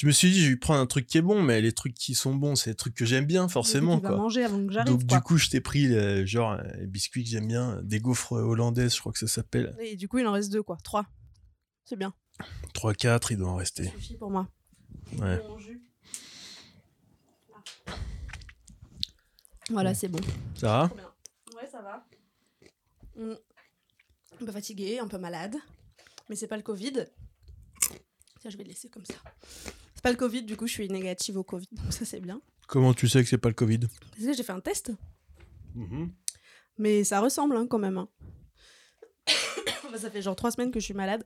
Je me suis dit, je vais prendre un truc qui est bon, mais les trucs qui sont bons, c'est des trucs que j'aime bien, forcément, Tu vas quoi. manger avant que j'arrive. Donc, quoi. du coup, je t'ai pris, euh, genre, les biscuits que j'aime bien, des gaufres hollandaises, je crois que ça s'appelle. Et du coup, il en reste deux, quoi. Trois. C'est bien. 3-4, il doit en Ça rester. suffit pour moi. Ouais. Voilà, c'est bon. Ça va? Ouais, ça va. Un peu fatigué, un peu malade. Mais c'est pas le Covid. Tiens, je vais le laisser comme ça. C'est pas le Covid, du coup, je suis négative au Covid. Donc ça, c'est bien. Comment tu sais que c'est pas le Covid? Parce que j'ai fait un test. Mhm. Mais ça ressemble hein, quand même. hein. Ça fait genre trois semaines que je suis malade.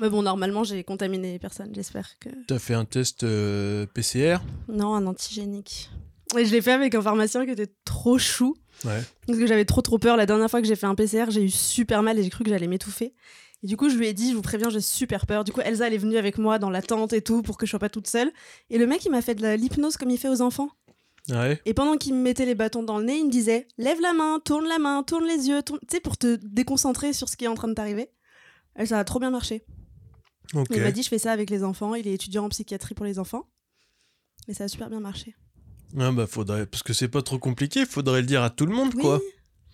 Mais bon, normalement, j'ai contaminé personne, j'espère que. T'as fait un test euh, PCR Non, un antigénique. Et je l'ai fait avec un pharmacien qui était trop chou. Ouais. Parce que j'avais trop trop peur. La dernière fois que j'ai fait un PCR, j'ai eu super mal et j'ai cru que j'allais m'étouffer. Et du coup, je lui ai dit, je vous préviens, j'ai super peur. Du coup, Elsa, elle est venue avec moi dans la tente et tout pour que je sois pas toute seule. Et le mec, il m'a fait de l'hypnose comme il fait aux enfants. Ouais? Et pendant qu'il me mettait les bâtons dans le nez, il me disait lève la main, tourne la main, tourne les yeux, tourne- tu sais, pour te déconcentrer sur ce qui est en train de t'arriver. Et ça a trop bien marché. Ok. Il m'a dit je fais ça avec les enfants. Il est étudiant en psychiatrie pour les enfants. Mais ça a super bien marché. Ah bah faudrait, parce que c'est pas trop compliqué, faudrait le dire à tout le monde, Oui, quoi.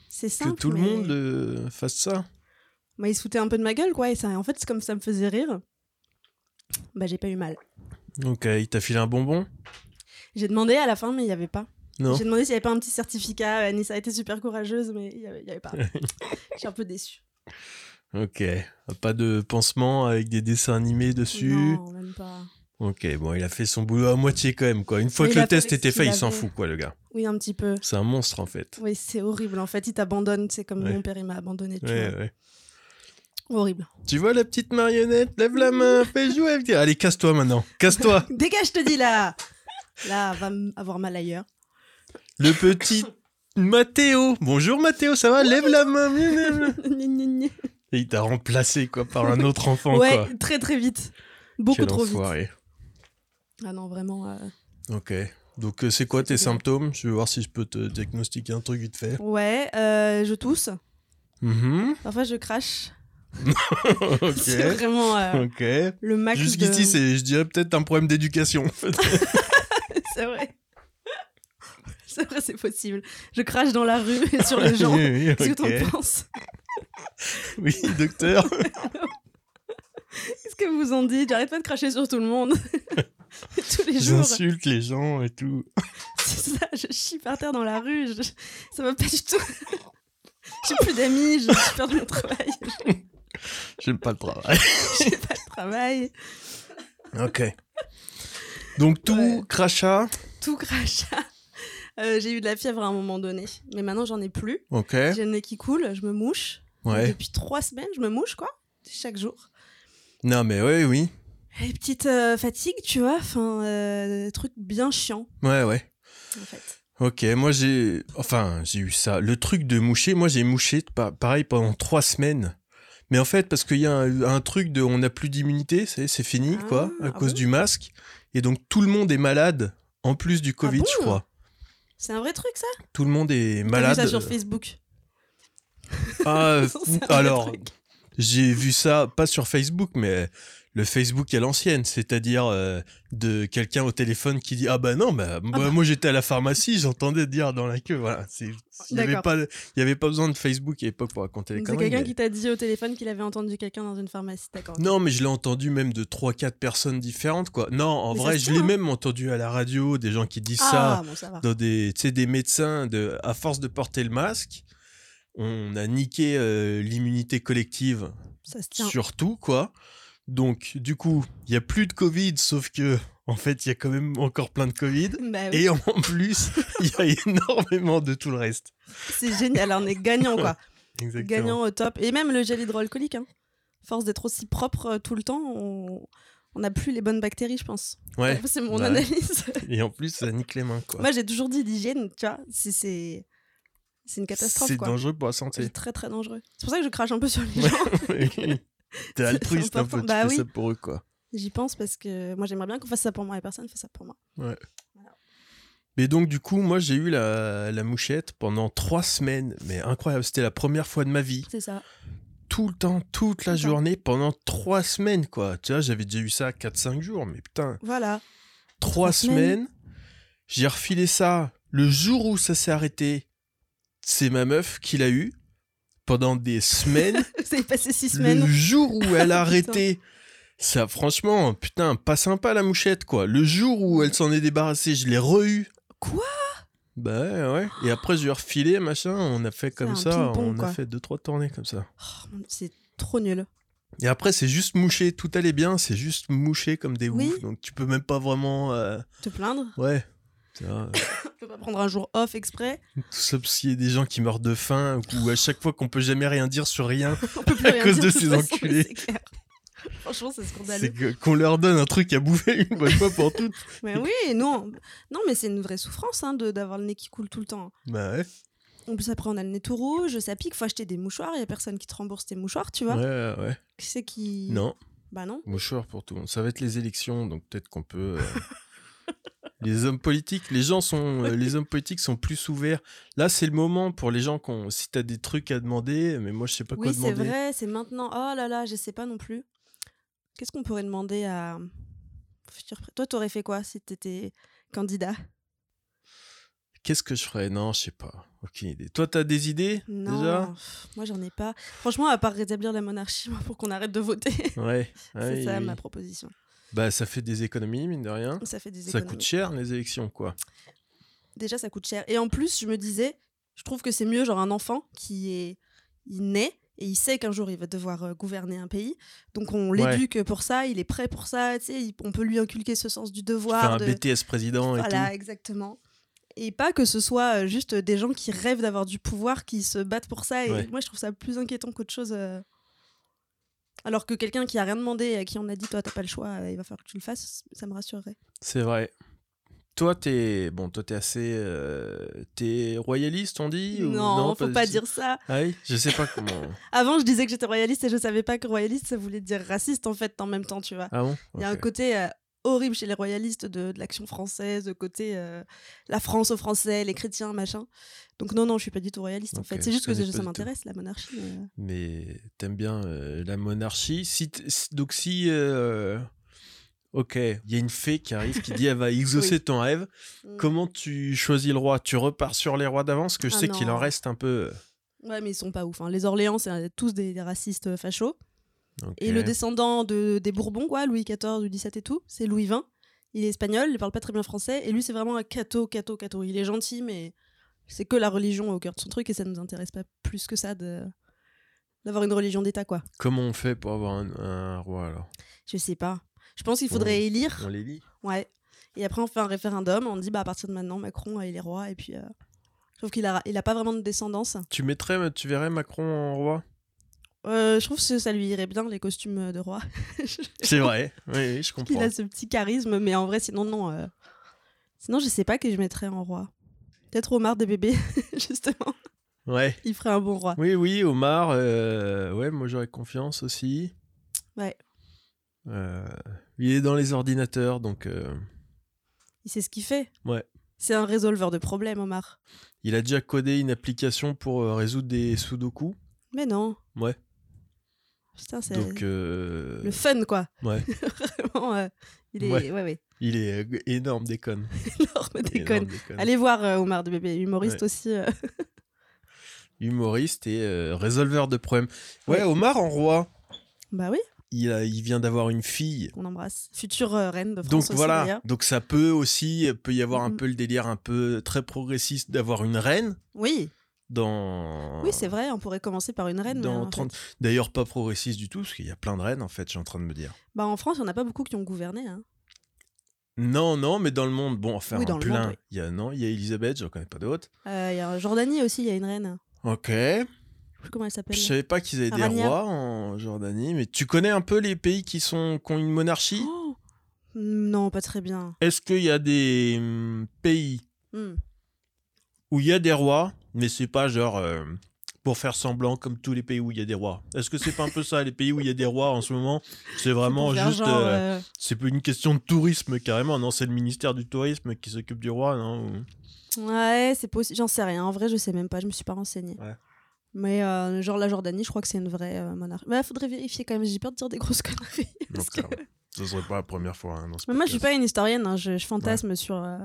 c'est Que simple. tout le monde euh, fasse ça. Bah, il se foutait un peu de ma gueule, quoi. Et ça, en fait, c'est comme ça me faisait rire. Bah, j'ai pas eu mal. Ok, il t'a filé un bonbon? J'ai demandé à la fin, mais il y avait pas. Non J'ai demandé s'il y avait pas un petit certificat. Anissa a été super courageuse, mais il y avait, pas. Je suis un peu déçue. Ok. Pas de pansement avec des dessins animés dessus? Non, même pas. Ok, bon, il a fait son boulot à moitié quand même, quoi. Une fois Mais que le test était fait, il s'en fout, quoi, le gars. Oui, un petit peu. C'est un monstre, en fait. Oui, c'est horrible. En fait, il t'abandonne. C'est comme Ouais. mon père, il m'a abandonné. Tu Ouais, vois. ouais. Horrible. Tu vois la petite marionnette? Lève la main, fais jouer. avec- Allez, casse-toi maintenant. Casse-toi. Dégage, je te dis là Là, va avoir mal ailleurs. le petit Mathéo. Bonjour Mathéo, ça va? Lève la main. Et il t'a remplacé, quoi, par un autre enfant, ouais, quoi. très très vite. Beaucoup Quel trop vite. enfoiré. Ah non, vraiment. euh, Ok. Donc, euh, c'est quoi tes symptômes? Je vais voir si je peux te diagnostiquer un truc vite fait. Ouais, euh, je tousse. Mhm. Parfois, je crache. ok. C'est vraiment euh, le max Jusqu'ici, de... c'est, je dirais peut-être un problème d'éducation. en fait. C'est vrai. C'est vrai, c'est possible. Je crache dans la rue et sur les gens. Oui, oui, Qu'est-ce que t'en penses? Oui, docteur. Qu'est-ce que vous en dites? J'arrête pas de cracher sur tout le monde. Tous les jours. J'insulte les gens et tout. C'est ça, je chie par terre dans la rue. je- Ça va pas du tout. J'ai plus d'amis, je perds mon travail. J'aime pas le travail. J'ai pas de travail. ok. Donc tout Ouais. crachat. Tout crachat. Euh, j'ai eu de la fièvre à un moment donné, mais maintenant j'en ai plus. Ok. J'ai le nez qui coule, je me mouche. Ouais. Depuis trois semaines, je me mouche, quoi, chaque jour. Non mais oui, oui. Et petite euh, fatigue, tu vois, enfin, euh, truc bien chiant, Ouais, ouais. en fait. Ok, moi j'ai, enfin j'ai eu ça. Le truc de moucher, moi j'ai mouché pa- pareil pendant trois semaines. Mais en fait, parce qu'il y a un, un truc de, on n'a plus d'immunité, c'est fini Ah, quoi, à ah cause bon du masque. Et donc tout le monde est malade en plus du Covid, bon je crois. C'est un vrai truc, ça? Tout le monde est T'as vu malade. ça sur Facebook? Ah, alors, j'ai vu ça pas sur Facebook, mais le Facebook à l'ancienne, c'est-à-dire euh, de quelqu'un au téléphone qui dit ah bah non bah, moi, bah. moi, j'étais à la pharmacie, j'entendais dire dans la queue voilà, il y avait pas il avait pas besoin de Facebook à l'époque pour raconter les C'est quelqu'un mais- qui t'a dit au téléphone qu'il avait entendu quelqu'un dans une pharmacie, d'accord. Non, mais je l'ai entendu même de 3 4 personnes différentes quoi. Non, en Mais vrai, je l'ai hein. même entendu à la radio des gens qui disent Ah, ça bon, ça dans des tu sais des médecins de à force de porter le masque, on a niqué euh, l'immunité collective Ça se tient. surtout quoi. Donc du coup, il y a plus de Covid sauf que en fait, il y a quand même encore plein de Covid Bah oui, et en plus, il y a énormément de tout le reste. c'est génial, on est gagnant, quoi. Exactement. gagnant au top. Et même le gel hydroalcoolique, hein. Force d'être aussi propre euh, tout le temps, on n'a plus les bonnes bactéries, je pense. Ouais. C'est mon Ouais. analyse. Et en plus, ça nique les mains quoi. Moi, j'ai toujours dit l'hygiène, tu vois, c'est- c'est c'est une catastrophe, C'est dangereux pour la C'est santé. très très dangereux. C'est pour ça que je crache un peu sur les gens. T'es altruiste un peu, tu Bah fais oui. ça pour eux quoi. J'y pense parce que moi, j'aimerais bien qu'on fasse ça pour moi et personne ne fait ça pour moi. Mais donc du coup, moi j'ai eu la, la mouchette pendant trois semaines, mais incroyable, c'était la première fois de ma vie. C'est ça. tout le temps, toute la journée, pendant trois semaines, quoi. Tu vois, j'avais déjà eu ça 4-5 jours, mais putain, Voilà. trois Trois semaines. semaines. J'ai refilé ça. Le jour où ça s'est arrêté, c'est ma meuf qui l'a eu pendant des semaines. Vous avez passé six semaines. Le jour où elle a arrêté, ça, franchement, putain, pas sympa la mouchette, quoi. Le jour où elle s'en est débarrassée, je l'ai re-eu. Quoi? Bah ouais, ouais. Et après, je lui ai refilé, machin. On a fait comme ça. On quoi. a fait deux, trois tournées comme ça. Oh, C'est trop nul. Et après, c'est juste mouché. Tout allait bien, c'est juste mouché comme des Oui. oufs. Donc, tu peux même pas vraiment. euh, Te plaindre? Ouais. Vois, Tu peux pas prendre un jour off exprès Sauf s'il y a des gens qui meurent de faim ou à chaque fois qu'on peut jamais rien dire sur rien, On peut À cause de ces façon, enculés. c'est clair. Franchement, c'est c'est scandaleux. que- qu'on leur donne un truc à bouffer une bonne fois pour toutes. Mais oui, non. Non, mais c'est une vraie souffrance hein, d'avoir le nez qui coule tout le temps. Bah ouais. En plus, après, on a le nez tout rouge, ça pique, faut acheter des mouchoirs, il y a personne qui te rembourse tes mouchoirs, tu vois. Ouais, ouais. Qui c'est qui. Non, Bah non. mouchoir pour tout le monde. Ça va être les élections, donc peut-être qu'on peut. euh, les hommes politiques, les gens sont, euh, les hommes politiques sont plus ouverts. Là, c'est le moment pour les gens qu'on, si t'as des trucs à demander, mais moi je sais pas quoi Oui, c'est demander. vrai, c'est maintenant. Oh là là, je sais pas non plus. Qu'est-ce qu'on pourrait demander à. futur Toi, t'aurais fait quoi si t'étais candidat? Qu'est-ce que je ferais? Non, je sais pas. Aucune idée. Toi, t'as des idées Non. déjà? moi, j'en ai pas. Franchement, à part rétablir la monarchie, moi, pour qu'on arrête de voter. Ouais. c'est ça oui. ma proposition. Bah, ça fait des économies, mine de rien. Ça fait des Ça coûte cher les élections, quoi. Déjà, ça coûte cher. Et en plus, je me disais, je trouve que c'est mieux, genre un enfant qui est. Il naît et il sait qu'un jour il va devoir euh, gouverner un pays. Donc on Ouais. l'éduque pour ça, il est prêt pour ça, tu sais, il- on peut lui inculquer ce sens du Faire devoir. un de... BTS président et Voilà, exactement. Et pas que ce soit euh, juste des gens qui rêvent d'avoir du pouvoir, qui se battent pour ça. Et Ouais. moi, je trouve ça plus inquiétant qu'autre chose. euh. Alors que quelqu'un qui a rien demandé et à qui on a dit, toi, t'as pas le choix, euh, il va falloir que tu le fasses, ça me rassurerait. C'est vrai. Toi, t'es bon, toi, t'es assez, euh, t'es royaliste, on dit ou Non, faut pas du- dire ça. Ah oui, je sais pas comment. Avant, je disais que j'étais royaliste et je savais pas que royaliste, ça voulait dire raciste en fait en même temps, tu vois. Ah bon? Il y a un côté euh, horrible chez les royalistes de, de l'action française, de côté euh, la France aux Français, les chrétiens, machin. Donc non, non, je suis pas du tout royaliste en fait. C'est juste que connais ça m'intéresse, la monarchie. mais, euh, Mais t'aimes bien euh, la monarchie. Si donc si, ok, il y a une fée qui arrive qui dit elle va exaucer Oui. ton rêve. Mm. Comment tu choisis le roi? Tu repars sur les rois d'avance, que je Ah sais qu'il en reste un peu. Ouais, mais ils sont pas ouf. hein. Les Orléans, c'est tous des, des racistes fachos. Et le descendant de, des Bourbons, quoi, Louis XIV, Louis XVII et tout, c'est Louis XX. Il est espagnol, il parle pas très bien français. Et lui, c'est vraiment un cato, cato, cato. Il est gentil, mais c'est que la religion au cœur de son truc et ça nous intéresse pas plus que ça de d'avoir une religion d'État, quoi. Comment on fait pour avoir un, un roi alors? Je sais pas. Je pense qu'il faudrait élire. On les lit? Ouais. Et après, on fait un référendum. On dit, bah, à partir de maintenant, Macron, euh, il est roi. Et puis. euh, Sauf qu'il a, il a pas vraiment de descendance. Tu mettrais, tu verrais Macron en roi? Euh, je trouve que ça lui irait bien, les costumes de roi. C'est vrai. Oui, oui, je Il comprends. a ce petit charisme, mais en vrai, sinon, non. euh. Sinon, je sais pas que je mettrais en roi. Peut-être Omar des bébés, justement. Ouais. Il ferait un bon roi. Oui, oui, Omar. euh, ouais, moi j'aurais confiance aussi. Ouais. Euh, il est dans les ordinateurs, donc euh, Il sait ce qu'il fait. Ouais. C'est un résolveur de problèmes, Omar. il a déjà codé une application pour euh, résoudre des sudoku. Mais non. Ouais. Putain, c'est Donc, euh, le fun, quoi. ouais, Vraiment, euh, il est. Ouais. Ouais, ouais. il est euh, énorme déconne. Énorme déconne. Énorme déconne. Allez voir Omar de bébé, humoriste aussi. Humoriste et résolveur de problèmes. Ouais. Omar en roi. Bah oui, Il, a, il vient d'avoir une fille. on embrasse. Future reine de France Donc aussi, voilà, donc ça peut aussi, peut y avoir un peu le délire un peu très progressiste d'avoir une reine Oui, dans. oui, c'est vrai, on pourrait commencer par une reine. mais, Dans en 30... fait- D'ailleurs, pas progressiste du tout, parce qu'il y a plein de reines en fait, je suis en train de me dire. Bah, en France, il n'y en a pas beaucoup qui ont gouverné. Hein. Non, non, mais dans le monde, bon, enfin, Oui, plein. monde, oui. Il y a, non, il y a Elisabeth, je ne connais pas d'autres. Euh, Il y a Jordanie aussi, il y a une reine. Ok. Je sais comment elle Je s'appelle. savais pas qu'ils avaient des rois en Jordanie, mais tu connais un peu les pays qui, sont... qui ont une monarchie? Oh non, pas très bien. Est-ce qu'il y a des hum, pays Hmm. où il y a des rois, mais c'est pas genre euh, pour faire semblant comme tous les pays où il y a des rois. Est-ce que c'est pas un peu ça, les pays où il y a des rois en ce moment? C'est vraiment juste. euh, euh, C'est plus une question de tourisme carrément, non C'est le ministère du tourisme qui s'occupe du roi, non Ou- Ouais, c'est possible. J'en sais rien. En vrai, je sais même pas. Je me suis pas renseignée. Ouais. Mais euh, genre la Jordanie, je crois que c'est une vraie euh, monarchie. Bah, faudrait vérifier quand même. J'ai peur de dire des grosses conneries. parce que- ça, ce serait pas la première fois. hein, dans ce Mais moi, je suis pas une historienne. hein. Je, je fantasme sur euh,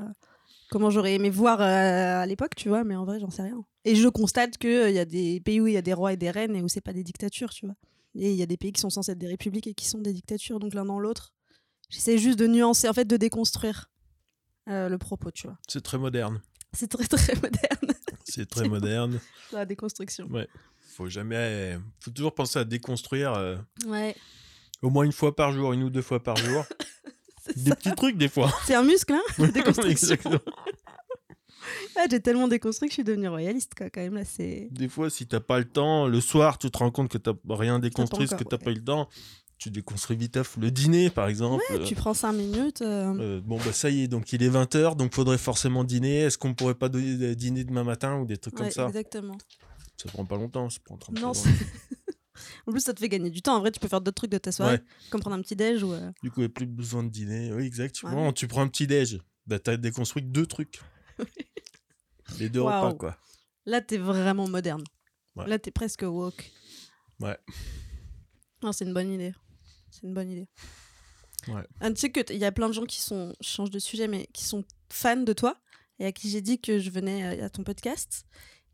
comment j'aurais aimé voir euh, à l'époque, tu vois. Mais en vrai, j'en sais rien. Et je constate qu'il y a des pays où il y a des rois et des reines et où c'est pas des dictatures, tu vois. Et il y a des pays qui sont censés être des républiques et qui sont des dictatures. Donc l'un dans l'autre. J'essaie juste de nuancer, en fait, de déconstruire euh, le propos, tu vois. C'est très moderne. C'est très très moderne, C'est très moderne. la déconstruction. Faut jamais. Faut toujours penser à déconstruire euh, Ouais. au moins une fois par jour, une ou deux fois par jour. Des ça. petits trucs des fois. C'est un muscle, hein déconstruction. Ah, J'ai tellement déconstruit que je suis devenue royaliste, quoi. Quand même, là, c'est. Des fois, si t'as pas le temps, le soir, tu te rends compte que t'as rien déconstruit, parce que t'as ouais. pas eu le temps. Tu déconstruis vite le dîner, par exemple. Ouais, tu prends 5 minutes. euh, Euh, bon, bah ça y est, donc il est 20h, donc faudrait forcément dîner. Est-ce qu'on pourrait pas dîner demain matin ou des trucs ouais, comme ça? Exactement. Ça prend pas longtemps, ça prend 30 Non, secondes. En plus, ça te fait gagner du temps. En vrai, tu peux faire d'autres trucs de ta soirée, Ouais. comme prendre un petit déj ou. euh, Du coup, il n'y a plus besoin de dîner. Oui, exactement. Ouais. Tu prends un petit déj. Bah, t'as déconstruit deux trucs. Les deux Waouh. repas, quoi. Là, t'es vraiment moderne. Ouais. Là, t'es presque woke. Ouais. Non, c'est une bonne idée. C'est une bonne idée. Ouais. Ah, tu sais qu'il y a plein de gens qui sont, je change de sujet, mais qui sont fans de toi et à qui j'ai dit que je venais euh, à ton podcast.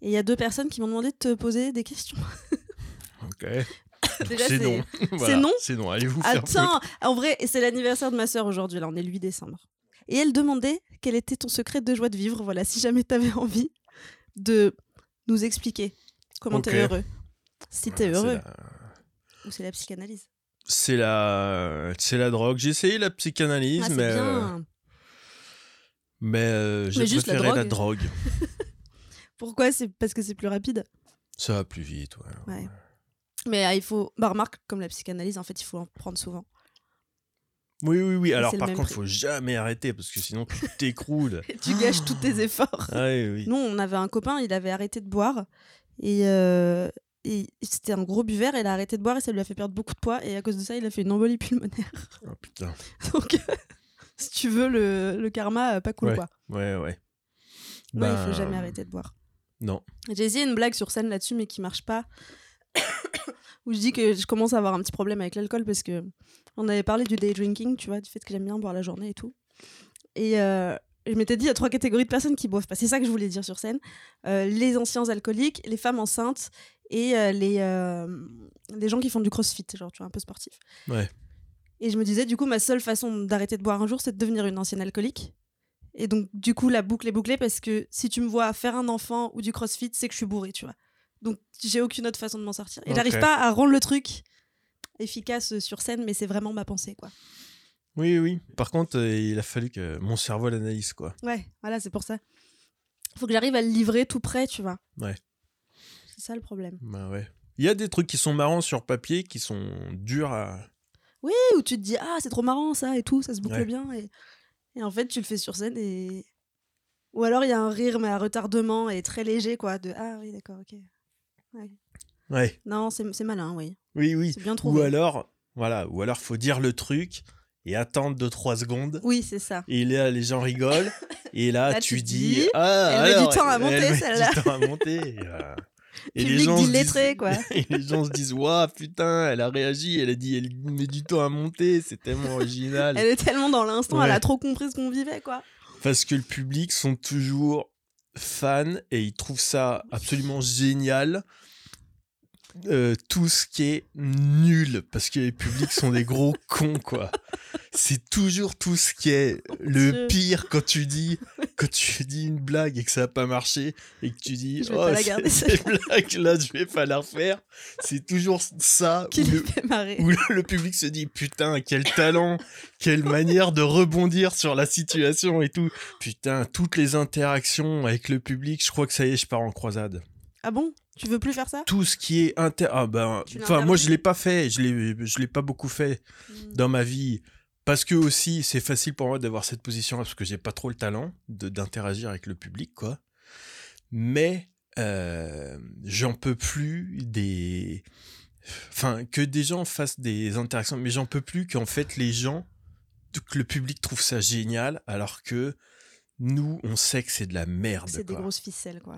Et il y a deux personnes qui m'ont demandé de te poser des questions. Ok. C'est c'est- non. Voilà, non C'est non. Allez vous faire Attends, en vrai, c'est l'anniversaire de ma sœur aujourd'hui, là, on est le 8 décembre. Et elle demandait quel était ton secret de joie de vivre, voilà, si jamais t'avais envie de nous expliquer comment Ok. t'es heureux. Si t'es C'est heureux, la- ou c'est la psychanalyse. C'est la... c'est la drogue. J'ai essayé la psychanalyse, Ah, c'est mais, euh, bien. mais euh, j'ai Mais juste la préféré la drogue. drogue. Pourquoi? C'est parce que c'est plus rapide? Ça va plus vite, ouais. Ouais. Mais ah, il faut. Bah, remarque, comme la psychanalyse, en fait, il faut en prendre souvent. Oui, oui, oui. Alors, par contre, prix. faut jamais arrêter parce que sinon, tu t'écroules. Et tu gâches tous tes efforts. Ah oui, oui. Nous, on avait un copain, il avait arrêté de boire. Et, euh, et c'était un gros buveur, et il a arrêté de boire et ça lui a fait perdre beaucoup de poids. Et à cause de ça, il a fait une embolie pulmonaire. Oh, putain. Donc, si tu veux, le, le karma, euh, pas cool, Ouais. quoi. Ouais, ouais. Ouais, il Ben, faut jamais arrêter de boire. Non. J'ai essayé une blague sur scène là-dessus, mais qui marche pas. Où je dis que je commence à avoir un petit problème avec l'alcool parce que on avait parlé du day drinking, tu vois, du fait que j'aime bien boire la journée et tout. Et euh, je m'étais dit, il y a trois catégories de personnes qui boivent pas. C'est ça que je voulais dire sur scène. Euh, les anciens alcooliques, les femmes enceintes et euh, les, les gens qui font du crossfit, genre, tu vois, un peu sportif. Ouais. Et je me disais, du coup, ma seule façon d'arrêter de boire un jour, c'est de devenir une ancienne alcoolique. Et donc, du coup, la boucle est bouclée parce que si tu me vois faire un enfant ou du crossfit, c'est que je suis bourrée, tu vois. Donc, j'ai aucune autre façon de m'en sortir. Et j'arrive pas à rendre le truc efficace sur scène, mais c'est vraiment ma pensée, quoi. Oui, oui. Par contre, euh, il a fallu que mon cerveau l'analyse, quoi. Ouais, voilà, c'est pour ça. Faut que j'arrive à le livrer tout près, tu vois. Ouais. C'est ça le problème. Bah ouais. Il y a des trucs qui sont marrants sur papier, qui sont durs à. Oui, où tu te dis, ah, c'est trop marrant ça et tout, ça se boucle Ouais. bien. Et... et en fait, tu le fais sur scène et. Ou alors il y a un rire, mais à retardement et très léger, quoi. De ah oui, d'accord, ok. Ouais. Non, c'est malin, oui. Oui, oui. Ou alors, voilà. Ou alors, faut dire le truc et attendre 2-3 secondes. Oui, c'est ça. Et là, les gens rigolent. Et là, Là, tu tu dis. dis, ah, elle met du temps à monter, elle met celle-là. du temps à monter. Et, euh, et se d'illettrés, disent- quoi. Et les gens se disent Waouh, putain, elle a réagi. Elle a dit Elle met du temps à monter. C'est tellement original. Elle est tellement dans l'instant, elle a trop compris ce qu'on vivait, quoi. Parce que le public sont toujours fans et ils trouvent ça absolument génial. Euh, tout ce qui est nul, parce que les publics sont des gros cons, quoi. C'est toujours tout ce qui est le Dieu. pire quand tu dis quand tu dis une blague et que ça n'a pas marché et que tu dis Je vais oh cette blague là je vais pas la refaire. C'est toujours ça Qui où le, fait le, le public se dit putain quel talent quelle manière de rebondir sur la situation et tout. Putain toutes les interactions avec le public je crois que ça y est je pars en croisade. Ah bon? Tu veux plus faire ça? Tout ce qui est inter ah ben enfin moi je l'ai pas fait je l'ai je l'ai pas beaucoup fait Hmm. dans ma vie. Parce que aussi c'est facile pour moi d'avoir cette position parce que j'ai pas trop le talent d'interagir avec le public quoi. Mais euh, j'en peux plus des enfin que des gens fassent des interactions mais j'en peux plus qu'en fait les gens que le public trouve ça génial alors que nous on sait que c'est de la merde C'est des grosses ficelles, quoi.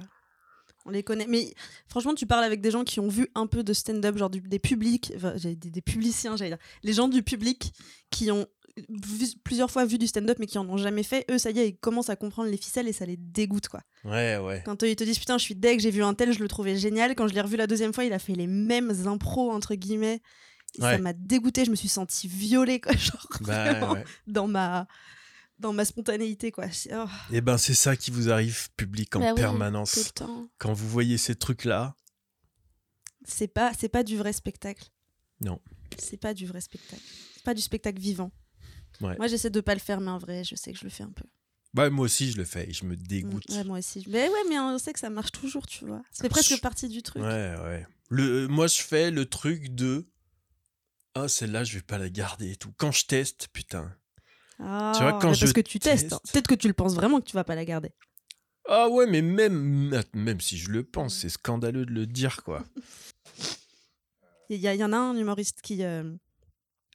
On les connaît. Mais franchement, tu parles avec des gens qui ont vu un peu de stand-up, genre du- des publics, enfin, dire des, publiciens, j'allais dire. Les gens du public qui ont vu- plusieurs fois vu du stand-up mais qui en ont jamais fait, eux, ça y est, ils commencent à comprendre les ficelles et ça les dégoûte, quoi. Ouais, ouais. Quand eux, ils te disent, putain, je suis deg, j'ai vu un tel, je le trouvais génial. Quand je l'ai revu la deuxième fois, il a fait les mêmes impros, entre guillemets. Et Ça m'a dégoûté, je me suis sentie violée, quoi, genre, Bah, ouais. dans ma dans ma spontanéité quoi oh, Et ben, c'est ça qui vous arrive, public, en Bah oui, tout permanence. le temps Quand vous voyez ces trucs-là, c'est pas c'est pas du vrai spectacle Non. c'est pas du vrai spectacle c'est pas du spectacle vivant Ouais. moi j'essaie de pas le faire mais en vrai je sais que je le fais un peu bah, moi aussi, je le fais et je me dégoûte. Ouais, moi aussi mais ouais mais on sait que ça marche toujours tu vois c'est presque Je- partie du truc Ouais, ouais. Le, euh, moi, je fais le truc de. Ah, celle-là, je vais pas la garder et tout. Quand je teste, putain. Ah, Tu vois, quand mais je parce que tu testes teste- peut-être que tu le penses vraiment que tu vas pas la garder Ah ouais, mais même, même si je le pense, c'est scandaleux de le dire, quoi. il y, y en a un humoriste qui euh,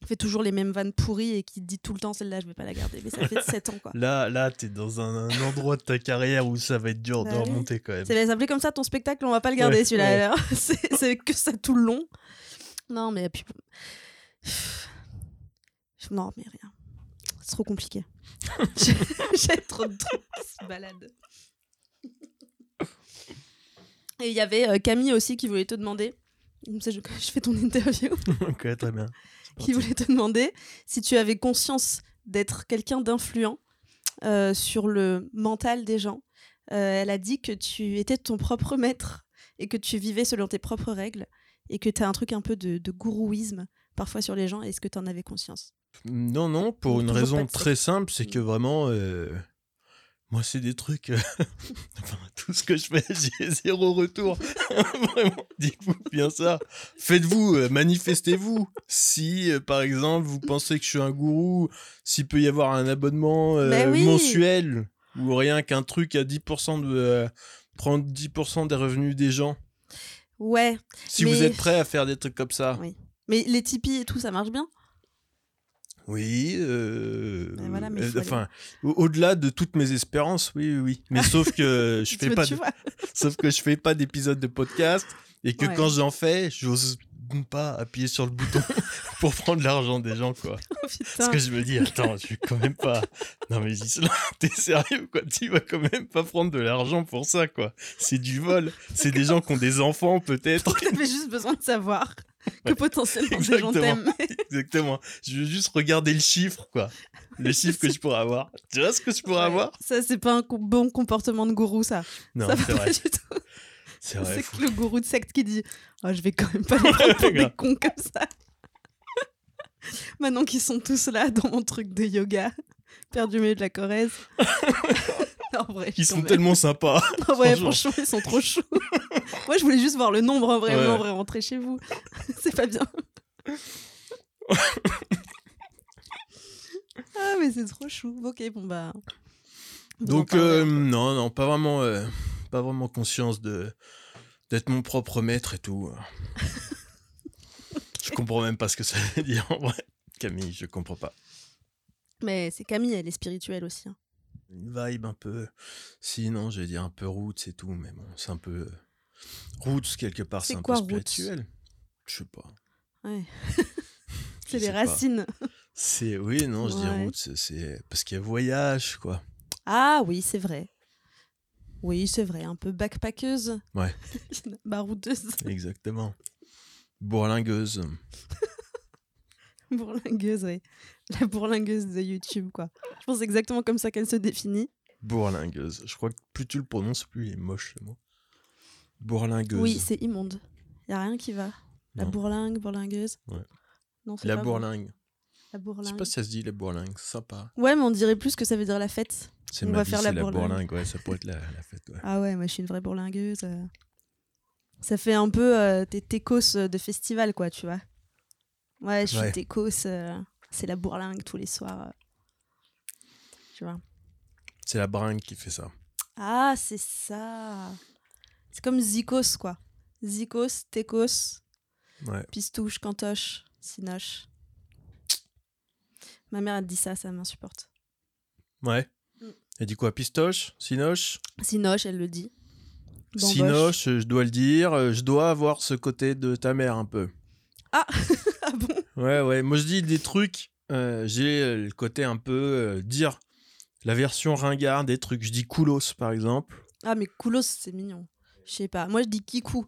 fait toujours les mêmes vannes pourries et qui dit tout le temps celle-là je vais pas la garder mais ça fait 7 ans quoi Là, là, t'es dans un, un endroit de ta carrière où ça va être dur de Bah remonter quand même. Ça va s'appeler comme ça ton spectacle, on va pas le garder Ouais, celui-là. ouais. c'est que ça tout le long. Non, mais puis. Non, mais rien. C'est trop compliqué. J'ai trop de trucs qui se baladent. Et il y avait euh, Camille aussi qui voulait te demander. Comme ça, je, je fais ton interview. ok, très bien. qui voulait te demander si tu avais conscience d'être quelqu'un d'influent euh, sur le mental des gens. Euh, elle a dit que tu étais ton propre maître et que tu vivais selon tes propres règles et que tu as un truc un peu de, de gourouisme parfois sur les gens. Est-ce que tu en avais conscience? Non, non, pour une raison très simple, c'est que vraiment, euh, moi, c'est des trucs. euh, enfin, tout ce que je fais, j'ai zéro retour. vraiment, dites-vous bien ça. Faites-vous, euh, manifestez-vous. Si, euh, par exemple, vous pensez que je suis un gourou, s'il peut y avoir un abonnement oui. mensuel ou rien qu'un truc à 10% de. prendre 10% des revenus des gens. Ouais, Si vous êtes prêt à faire des trucs comme ça. Oui. mais les Tipeee et tout, ça marche bien? Oui, euh, voilà, euh, enfin, au- au-delà de toutes mes espérances, oui, oui, oui. Mais sauf que je fais pas, de- sauf que je fais pas d'épisodes de podcast et que Ouais. quand j'en fais, j'ose pas appuyer sur le bouton pour prendre l'argent des gens, quoi. Oh. Parce que je me dis, attends, je vais quand même pas. Non mais Gislain, t'es sérieux, quoi? Tu vas quand même pas prendre de l'argent pour ça, quoi. C'est du vol. C'est des gens qui ont des enfants, peut-être. T'avais juste besoin de savoir que potentiellement des gens t'aiment. Exactement. Je veux juste regarder le chiffre, quoi. Le chiffre que je pourrais avoir. Tu vois ce que je pourrais Ouais. avoir? Ça, c'est pas un bon comportement de gourou, ça. Non, ça c'est vrai. pas du tout. C'est vrai. C'est le gourou de secte qui dit oh, Je vais quand même pas les prendre pour des cons comme ça. Maintenant qu'ils sont tous là dans mon truc de yoga, perdu au milieu de la Corrèze. en vrai, Ils sont même. tellement sympas. Vrai, franchement. ils sont trop choux. Moi, je voulais juste voir le nombre, en vrai, Ouais. en vrai, rentrer chez vous. C'est pas bien. ah, mais c'est trop chou. Ok, bon, bah. Donc, euh, non, non, pas vraiment, euh, pas vraiment conscience de d'être mon propre maître et tout. Je comprends même pas ce que ça veut dire en vrai. Camille, je comprends pas. Mais c'est Camille, elle est spirituelle aussi. hein. Une vibe un peu. Sinon, j'allais dire un peu roots et tout, mais bon, c'est un peu. Roots, quelque part, C'est un quoi, peu spirituel. Je sais pas. Ouais. C'est les racines. C'est. Oui, non, je dis roots, c'est- c'est. Parce qu'il y a voyage, quoi. Ah oui, c'est vrai. Oui, c'est vrai. Un peu backpackeuse. Ouais. Baroudeuse. Exactement. Bourlingueuse. Bourlingueuse, oui. La bourlingueuse de YouTube, quoi. Je pense exactement comme ça qu'elle se définit. Bourlingueuse. Je crois que plus tu le prononces, plus il est moche ce mot. Bourlingueuse. Oui, c'est immonde. Y a rien qui va. La Non. bourlingue, bourlingueuse. Ouais. Non, La pas bon. bourlingue. La Je sais bourlingue. pas si ça se dit la bourlingue. Sympa. Ouais, mais on dirait plus que ça veut dire la fête. C'est On ma va vie, faire la la bourlingue. bourlingue. Ouais, ça pourrait être la, la fête. Ouais. Ah ouais, moi je suis une vraie bourlingueuse. euh. Ça fait un peu euh, tes techos de festival, quoi, tu vois. Ouais, je suis Ouais. techos. euh, c'est la bourlingue tous les soirs. euh. Tu vois. C'est la bringue qui fait ça. Ah, c'est ça. C'est comme Zikos, quoi. Zikos, Tekos, Ouais. Pistouche, Cantoche, Sinoche. Ma mère, elle dit ça, ça m'insupporte. Ouais. Mm. Elle dit quoi? Pistoche? Sinoche? Sinoche, elle le dit. Bamboche. Sinoche, je dois le dire, euh, je dois avoir ce côté de ta mère un peu. Ah Ouais, ouais. Moi, je dis des trucs. euh, J'ai euh, le côté un peu euh, dire la version ringard des trucs. Je dis coolos, par exemple. Ah, mais Koulos, c'est mignon. Je sais pas. Moi, je dis Kikou,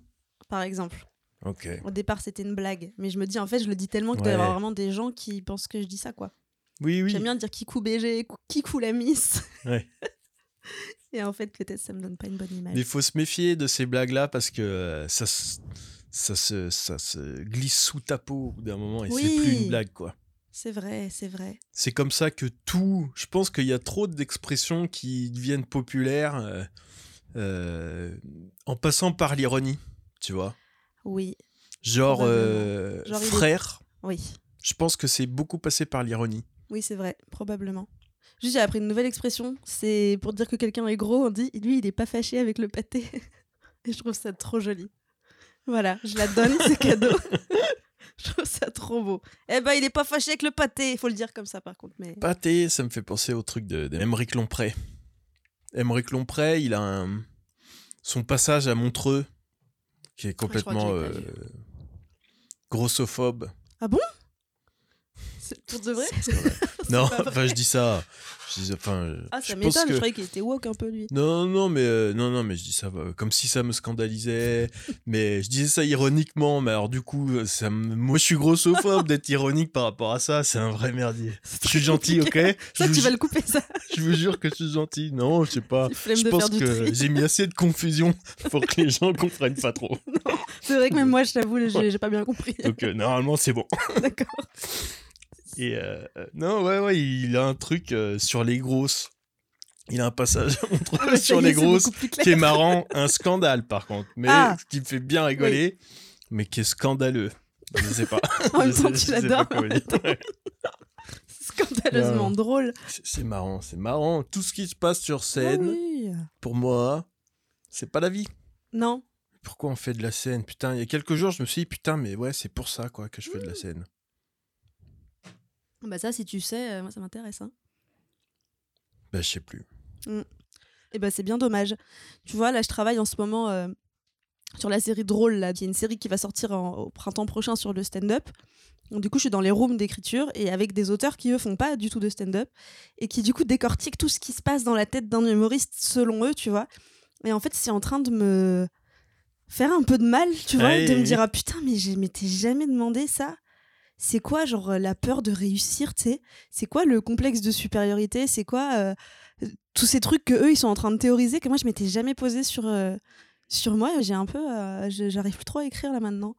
par exemple. Ok. Au départ, c'était une blague. Mais je me dis, en fait, je le dis tellement qu'il doit y avoir Ouais. vraiment des gens qui pensent que je dis ça, quoi. Oui, oui. J'aime bien dire Kikou BG, Kikou la Miss. Ouais. Et en fait, peut-être ça me donne pas une bonne image. Mais il faut se méfier de ces blagues-là parce que ça, ça, se, ça se glisse sous ta peau d'un moment et c'est plus une blague, quoi. C'est vrai, c'est vrai. C'est comme ça que tout. Je pense qu'il y a trop d'expressions qui deviennent populaires euh, euh, en passant par l'ironie, tu vois. Oui, Genre, euh, Genre, est- frère, oui. je pense que c'est beaucoup passé par l'ironie. Oui, c'est vrai, probablement. Juste, j'ai appris une nouvelle expression. C'est pour dire que quelqu'un est gros, on dit lui, il est pas fâché avec le pâté. Et je trouve ça trop joli. Voilà, je la donne, c'est cadeau. je trouve ça trop beau. Eh ben, il est pas fâché avec le pâté. Il faut le dire comme ça, par contre. Mais Pâté, ça me fait penser au truc de, de Lompré. Lompré, il a un- son passage à Montreux qui est Ah, complètement euh, grossophobe. c'est pour de vrai. Non, enfin je dis ça. Je dis, enfin, Ah, ça m'étonne. que- Je croyais qu'il était woke un peu, lui. Non, non, mais euh, non, non, mais je dis ça euh, comme si ça me scandalisait. mais je disais ça ironiquement. Mais alors du coup, euh, ça me- moi je suis grossophobe d'être ironique par rapport à ça. C'est un vrai merdier. Je suis gentil, ok? Je, tu vas le couper, ça. je vous jure que je suis gentil. Non, je sais pas. Je pense que j'ai mis assez de confusion pour que les gens comprennent pas trop. C'est vrai que même moi, je t'avoue, j'ai j'ai pas bien compris. Donc euh, normalement c'est bon. D'accord. Et euh, euh, non, ouais, ouais, il a un truc euh, sur les grosses. Il a un passage Ah, sur les grosses qui est marrant, un scandale par contre, mais Ah. qui me fait bien rigoler, mais qui est scandaleux. Je sais pas. En même temps, tu l'adores. Scandaleusement Non. drôle. C'est marrant, c'est marrant. Tout ce qui se passe sur Ah scène, oui. pour moi, c'est pas la vie. Non. Pourquoi on fait de la scène? Putain, il y a quelques jours, je me suis dit, putain, mais ouais, c'est pour ça quoi que je fais de la scène. Bah ça, si tu sais, euh, moi ça m'intéresse. Hein. Bah, je sais plus. Et bah c'est bien dommage. Tu vois, là je travaille en ce moment euh, sur la série Drôle, là, qui est une série qui va sortir en- au printemps prochain sur le stand-up. Donc, du coup, je suis dans les rooms d'écriture et avec des auteurs qui, eux, font pas du tout de stand-up et qui, du coup, décortiquent tout ce qui se passe dans la tête d'un humoriste selon eux, tu vois. Et en fait, c'est en train de me faire un peu de mal, tu vois, de me oui. dire, ah putain, mais je m'étais jamais demandé ça. C'est quoi, genre, euh, la peur de réussir, tu sais? C'est quoi le complexe de supériorité? C'est quoi euh, tous ces trucs que eux ils sont en train de théoriser que moi je m'étais jamais posé sur euh, sur moi? J'ai un peu euh, j'arrive plus trop à écrire là maintenant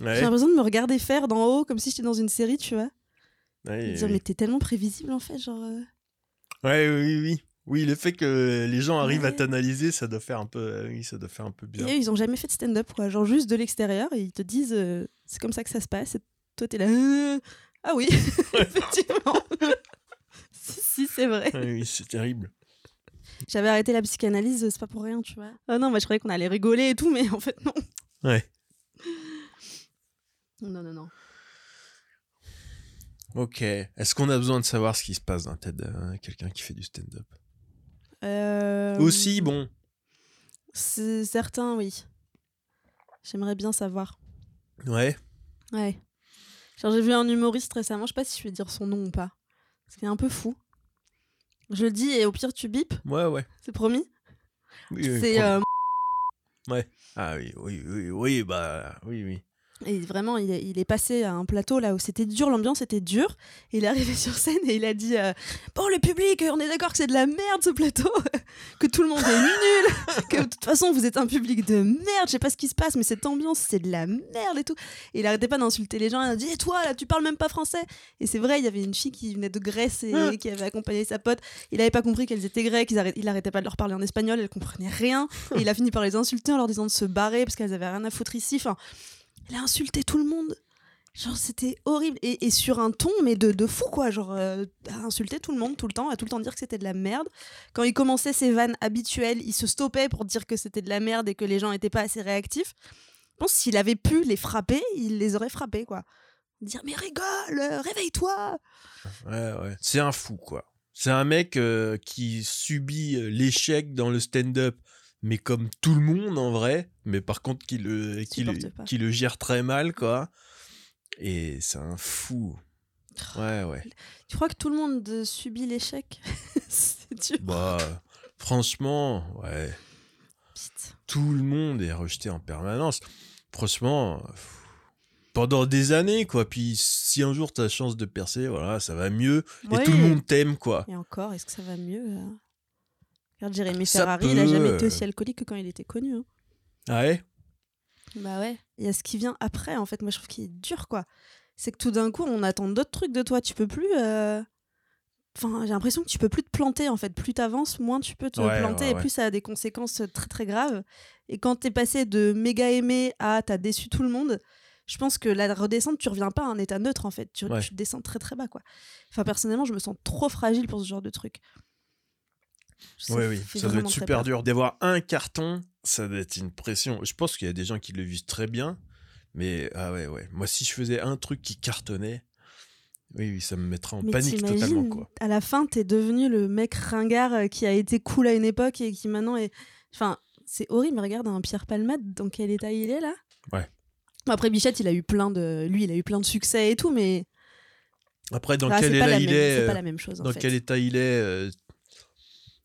Ouais. j'ai l'impression de me regarder faire d'en haut comme si j'étais dans une série tu vois Ouais, dire oui. mais t'es tellement prévisible en fait genre. Ouais, oui, oui. Oui, le fait que les gens arrivent à t'analyser, ça doit faire un peu, oui, ça doit faire un peu bien. et eux, ils ont jamais fait de stand-up quoi genre juste de l'extérieur ils te disent euh, c'est comme ça que ça se passe toi t'es là euh, ah oui effectivement si, si c'est vrai Ouais, oui, c'est terrible. j'avais arrêté la psychanalyse c'est pas pour rien tu vois ah non moi je croyais qu'on allait rigoler et tout mais en fait non Ouais. non non non Ok. Est-ce qu'on a besoin de savoir ce qui se passe dans la tête de hein, quelqu'un qui fait du stand-up? Euh, Aussi, bon. C'est certain, oui. J'aimerais bien savoir. Ouais. Ouais. Genre, j'ai vu un humoriste récemment, je sais pas si je vais dire son nom ou pas. Parce qu'il est un peu fou. Je le dis et au pire tu bipes, Ouais, ouais. c'est promis. Oui, oui, c'est euh, Ah oui, oui, oui, oui, bah, oui, oui. Et vraiment il est, il est passé à un plateau là où c'était dur, l'ambiance était dure. Et il est arrivé sur scène et il a dit euh, bon le public, on est d'accord que c'est de la merde ce plateau, que tout le monde est nul, que de toute façon vous êtes un public de merde, je sais pas ce qui se passe mais cette ambiance c'est de la merde et tout. Et il arrêtait pas d'insulter les gens, il a dit et toi là tu parles même pas français. Et c'est vrai, il y avait une fille qui venait de Grèce et Ah. qui avait accompagné sa pote. Il avait pas compris qu'elles étaient grecques, il arrêtait, il arrêtait pas de leur parler en espagnol, elles comprenaient rien. Et il a fini par les insulter en leur disant de se barrer parce qu'elles avaient rien à foutre ici. Enfin, il a insulté tout le monde. Genre, c'était horrible. Et, sur un ton, mais de, de fou, quoi. Genre, euh, à insulter tout le monde tout le temps, à tout le temps dire que c'était de la merde. Quand il commençait ses vannes habituelles, il se stoppait pour dire que c'était de la merde et que les gens étaient pas assez réactifs. Je pense s'il avait pu les frapper, il les aurait frappés, quoi. Dire, mais rigole, euh, réveille-toi. Ouais, ouais. C'est un fou, quoi. C'est un mec euh, qui subit euh, l'échec dans le stand-up, mais comme tout le monde en vrai, mais par contre qui le, qui le, qui gère très mal, quoi. Et c'est un fou. Ouais, ouais. Tu crois que tout le monde subit l'échec? C'est dur. Bah, franchement, ouais. Tout le monde est rejeté en permanence. Franchement, pff, pendant des années, quoi. Puis si un jour t'as la chance de percer, voilà, ça va mieux. Et tout le monde t'aime, quoi. Et encore, est-ce que ça va mieux euh? Regarde Jérémy Ça Ferrari, il a peut, jamais été aussi alcoolique que quand il était connu. hein. Ah ouais? Bah ouais. Il y a ce qui vient après, en fait. Moi, je trouve qu'il est dur, quoi. C'est que tout d'un coup, on attend d'autres trucs de toi. Tu peux plus. euh, Enfin, j'ai l'impression que tu peux plus te planter, en fait. Plus t'avances, moins tu peux te Ouais, planter ouais, et ouais. plus ça a des conséquences très très graves. Et quand t'es passé de méga aimé à t'as déçu tout le monde, je pense que la redescente, tu reviens pas à un état neutre, en fait. Tu, Ouais. tu descends très très bas, quoi. Enfin, personnellement, je me sens trop fragile pour ce genre de truc. Ça Oui, oui, ça doit être super dur. D'avoir un carton, ça doit être une pression. Je pense qu'il y a des gens qui le vivent très bien, mais ah ouais, ouais. Moi, si je faisais un truc qui cartonnait, oui, oui, ça me mettrait en Mais panique totalement, quoi. À la fin, t'es devenu le mec ringard euh, qui a été cool à une époque et qui maintenant est. Enfin, c'est horrible. mais Regarde un Pierre Palmade, dans quel état il est là Ouais. Après, Bichette, il a eu plein de. Lui, il a eu plein de succès et tout, mais. Après, dans quel état il même- est C'est pas la même chose. en Dans fait. quel état il est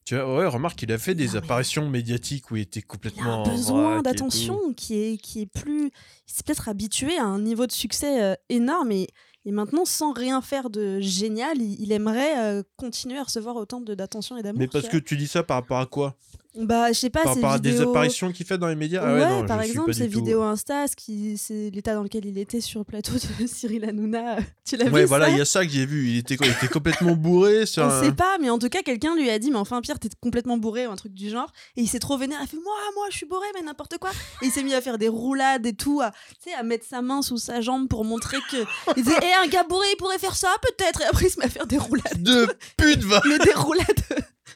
Tu vois, ouais, remarque, il a fait des Non, mais- apparitions médiatiques où il était Il a complètement. un en besoin d'attention qui est, qui est plus. Il s'est peut-être habitué à un niveau de succès euh, énorme et, et maintenant, sans rien faire de génial, il, il aimerait euh, continuer à recevoir autant de- d'attention et d'amour. Mais parce que tu dis ça par rapport à quoi? a. Bah, je sais pas, Par ces rapport à des vidéos- apparitions qu'il fait dans les médias Ah ouais, ouais, non, par exemple, ces vidéos Insta, ce qui, c'est l'état dans lequel il était sur le plateau de Cyril Hanouna. Tu l'as Ouais, vu voilà, il y a ça que j'ai vu. Il était, il était complètement bourré sur On un- sait pas, mais en tout cas, quelqu'un lui a dit, mais enfin, Pierre, t'es complètement bourré ou un truc du genre. Et il s'est trop vénère. Il a fait, moi, moi, je suis bourré, mais n'importe quoi. Et il s'est mis à faire des roulades et tout, à, tu sais, à mettre sa main sous sa jambe pour montrer que. Il disait, eh, un gars bourré, il pourrait faire ça, peut-être. Et après, il se met à faire des roulades. de pute, va Mais des roulades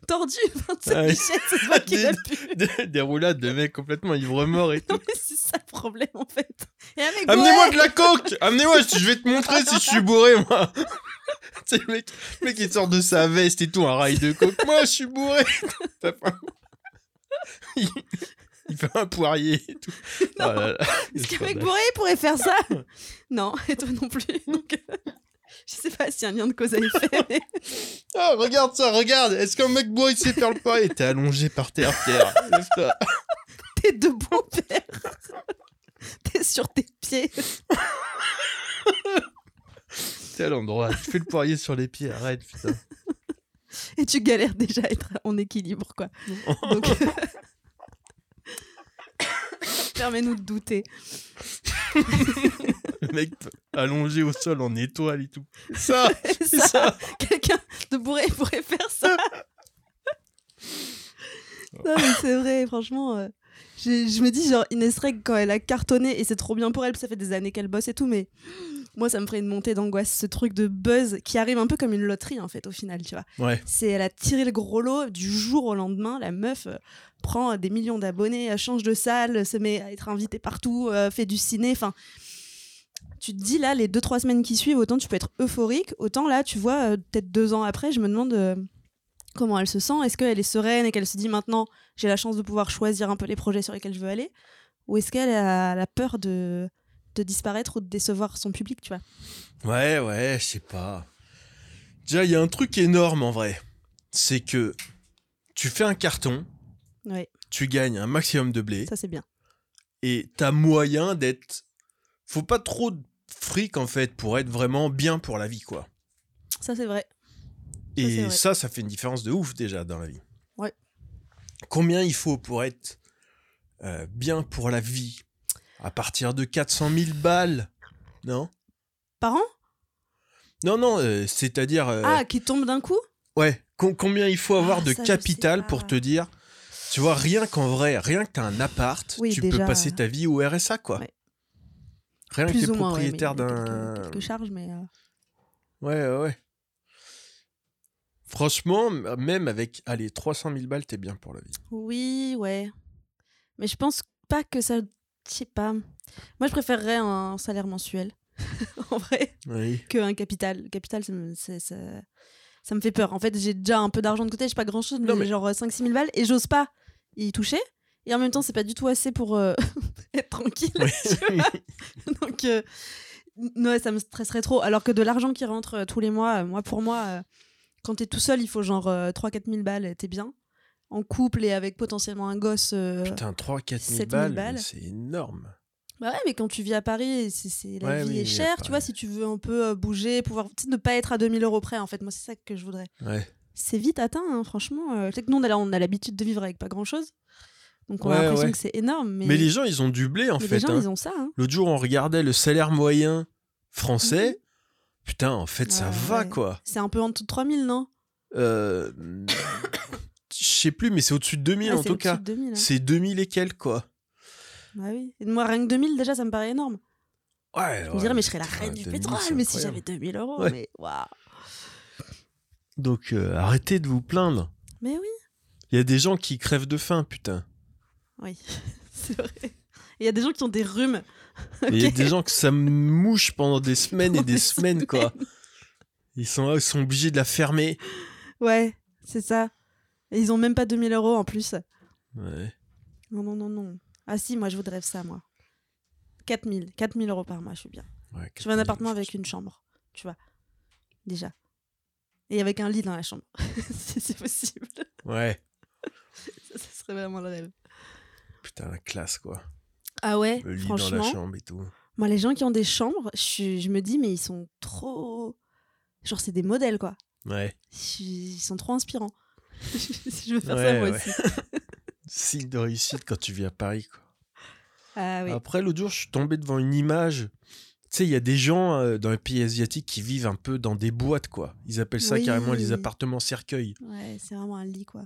tu sais, Ouais. Michel, c'est toi qui l'as pu. des, des roulades de mecs complètement ivre-mort et tout. Non, mais c'est ça le problème, en fait. Amenez-moi de la coke Amenez-moi, je vais te montrer si je suis bourré, moi C'est le mec, le mec, il sort de sa veste et tout, un rail de coke. Moi, je suis bourré T'as pas- il, il fait un poirier et tout. Non. Oh là là, Est-ce le qu'un mec bourré pourrait faire ça Non, et toi non plus. Donc, euh, je sais pas s'il y a un lien de cause à effet, mais Ah, regarde ça, regarde Est-ce qu'un mec bourré, il sait faire le poirier T'es allongé par terre, Pierre. Lève-toi. t'es debout, père. T'es sur tes pieds. T'es à l'endroit. Tu fais le poirier sur les pieds, arrête, putain. Et tu galères déjà à être en équilibre, quoi. Donc... Permets-nous de douter. Le mec allongé au sol en étoile et tout. Ça, c'est Ça, ça. Quelqu'un de bourré pourrait faire ça. non, mais c'est vrai, franchement. euh, je me dis, genre, Ines Reg, quand elle a cartonné, et c'est trop bien pour elle, parce que ça fait des années qu'elle bosse et tout, mais moi, ça me ferait une montée d'angoisse, ce truc de buzz qui arrive un peu comme une loterie, en fait, au final, tu vois. Ouais. C'est, elle a tiré le gros lot du jour au lendemain, la meuf euh, prend des millions d'abonnés, elle change de salle, se met à être invitée partout, euh, fait du ciné, enfin. Tu te dis là, les deux trois semaines qui suivent, autant tu peux être euphorique, autant là, tu vois, euh, peut-être deux ans après, je me demande euh, comment elle se sent. Est-ce qu'elle est sereine et qu'elle se dit maintenant, j'ai la chance de pouvoir choisir un peu les projets sur lesquels je veux aller? Ou est-ce qu'elle a la peur de, de disparaître ou de décevoir son public, tu vois? Ouais, ouais, je sais pas. Déjà, il y a un truc énorme en vrai. C'est que tu fais un carton, Ouais, tu gagnes un maximum de blé ça c'est bien. et t'as moyen d'être. Faut pas trop de fric en fait pour être vraiment bien pour la vie quoi. Ça c'est vrai. Et vrai. ça, ça fait une différence de ouf déjà dans la vie. Ouais. Combien il faut pour être euh, bien pour la vie? À partir de 400 000 balles Non? Par an? Non, non, euh, c'est-à-dire. euh, Ah, qui tombe d'un coup? Ouais, com- combien il faut avoir Ah, de capital pour te dire, tu vois, rien qu'en vrai, rien que t'as un appart, Oui, tu peux passer ta vie au RSA, quoi. ouais. Rien que Plus t'es ou moins, ouais, mais propriétaire il y a d'un... quelques, quelques charges, mais... euh, Ouais, ouais, ouais. Franchement, même avec, allez, 300 000 balles, t'es bien pour la vie. Oui, ouais. Mais je pense pas que ça... Je sais pas. Moi, je préférerais un salaire mensuel, en vrai, Oui. qu'un capital. Le capital, ça me, c'est- ça, ça me fait peur. En fait, j'ai déjà un peu d'argent de côté, j'ai pas grand-chose, mais, Non, mais- genre 5-6 000 balles, et j'ose pas y toucher. Et en même temps, c'est pas du tout assez pour euh, être tranquille. Donc, euh, ouais, ça me stresserait trop. Alors que de l'argent qui rentre euh, tous les mois, euh, moi, pour moi, euh, quand t'es tout seul, il faut genre 3-4 000 balles, t'es bien. En couple et avec potentiellement un gosse. Putain, 3 4 000 7000 balles, balles. c'est énorme. Bah ouais, mais quand tu vis à Paris, c'est, la Ouais, vie oui, est chère. Tu vois, si tu veux un peu bouger, pouvoir sais, ne pas être à 2000 euros près, en fait. Moi, c'est ça que je voudrais. Ouais. C'est vite atteint, hein, franchement. Euh, c'est que nous, on a, on a l'habitude de vivre avec pas grand-chose. Donc, on Ouais, a l'impression ouais. que c'est énorme. Mais, Mais les gens, ils ont du blé, en mais fait. les gens, hein. ils ont ça. hein. L'autre jour, on regardait le salaire moyen français. Putain, en fait, ça va, quoi. C'est un peu en dessous de 3000, non? Euh, Je sais plus, mais c'est au-dessus de 2000 Ouais, en tout cas. de 2000. hein. C'est 2000 et quelques, quoi. Bah oui. Et moi, rien que 2000, déjà, ça me paraît énorme. Ouais, Je me dirais, mais je serais la putain, reine du 2000, pétrole, mais si j'avais 2000 euros, mais waouh. Donc, euh, arrêtez de vous plaindre. Mais oui, Il y a des gens qui crèvent de faim, putain. Oui, c'est vrai. Il y a des gens qui ont des rhumes. Il y a des gens que ça mouche pendant des semaines et des semaines, quoi. Ils sont, ils sont obligés de la fermer. Ouais, c'est ça. Et ils ont même pas 2000 euros en plus. Ouais. Non, non, non, non. Ah si, moi, je voudrais ça, moi. 4000. 4000 euros par mois, je suis bien. Ouais, Je veux un 4000, appartement avec une chambre, tu vois. Déjà. Et avec un lit dans la chambre. si c'est possible. Ouais. Ça, ça serait vraiment le rêve. Putain, la classe, quoi. Ah ouais, Le lit dans la franchement. chambre et tout. Moi, les gens qui ont des chambres, je, je me dis, mais ils sont trop. Genre, c'est des modèles, quoi. Ouais. Je Ils sont trop inspirants. je veux faire ça, Ouais, moi ouais. aussi. Signe de réussite quand tu vis à Paris, quoi. Ah oui. Après, l'autre jour, je suis tombé devant une image. Tu sais, il y a des gens euh, dans les pays asiatiques qui vivent un peu dans des boîtes, quoi. Ils appellent ça Oui. carrément les appartements cercueils. Ouais, c'est vraiment un lit, quoi.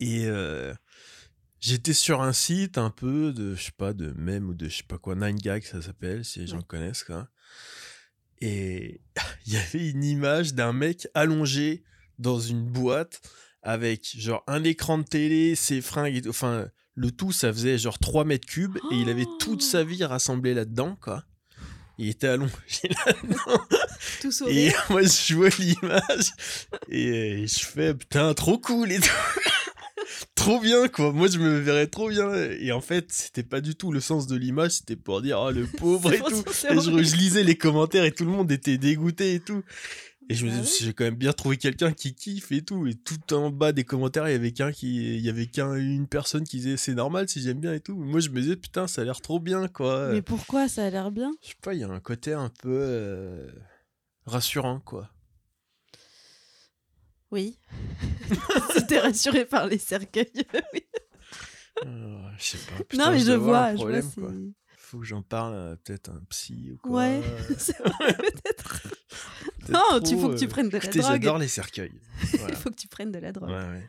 Et euh, j'étais sur un site un peu de, je sais pas, de meme ou de je sais pas quoi, Nine Gag, ça s'appelle, si les gens Ouais. connaissent, quoi. Et il y avait une image d'un mec allongé dans une boîte avec genre un écran de télé, ses fringues, et tout. enfin le tout ça faisait genre 3 mètres cubes et il avait toute sa vie rassemblée là-dedans quoi. Il était allongé là-dedans Tout et sourire. moi je vois l'image et je fais putain trop cool et tout. trop bien quoi. Moi je me verrais trop bien et en fait c'était pas du tout le sens de l'image, c'était pour dire oh le pauvre et tout. Et je, lisais les commentaires et tout le monde était dégoûté et tout. Et je me Bah disais, j'ai quand même bien trouvé quelqu'un qui kiffe et tout. Et tout en bas des commentaires, il y avait qu'un qui, il y avait qu'un, une personne qui disait c'est normal si j'aime bien et tout. Moi, je me disais putain, ça a l'air trop bien quoi. Mais pourquoi ça a l'air bien? Je sais pas, il y a un côté un peu euh, rassurant quoi. Oui. C'était rassuré par les cercueils. oui. Euh, je sais pas. Putain, non, mais je vois, je vois. problème, quoi. c'est- Faut que j'en parle à peut-être un psy ou quoi. Ouais, c'est vrai, peut-être. Non, tu trop, faut que tu euh, prennes de la drogue. J'adore les cercueils. Il faut que tu prennes de la drogue. Ouais, ouais.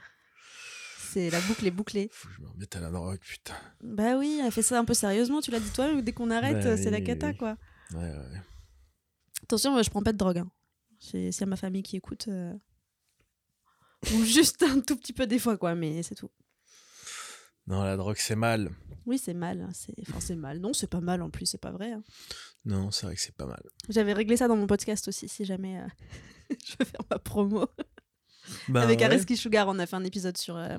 C'est la boucle est bouclée. Faut que je me remette à la drogue, putain. Bah oui, elle fait ça un peu sérieusement, tu l'as dit toi, dès qu'on arrête, Bah c'est la cata oui. quoi. Ouais, ouais. Attention, moi je prends pas de drogue. Hein. C'est- S'il y a ma famille qui écoute. euh, Ou juste un tout petit peu des fois quoi, mais c'est tout. Non, la drogue, c'est mal. Oui, c'est mal. hein, C'est enfin, c'est mal. Non, c'est pas mal en plus, c'est pas vrai. hein. Non, c'est vrai que c'est pas mal. J'avais réglé ça dans mon podcast aussi, si jamais euh, je veux faire ma promo. Bah, Avec ouais. Areski Sugar, on a fait un épisode sur. euh,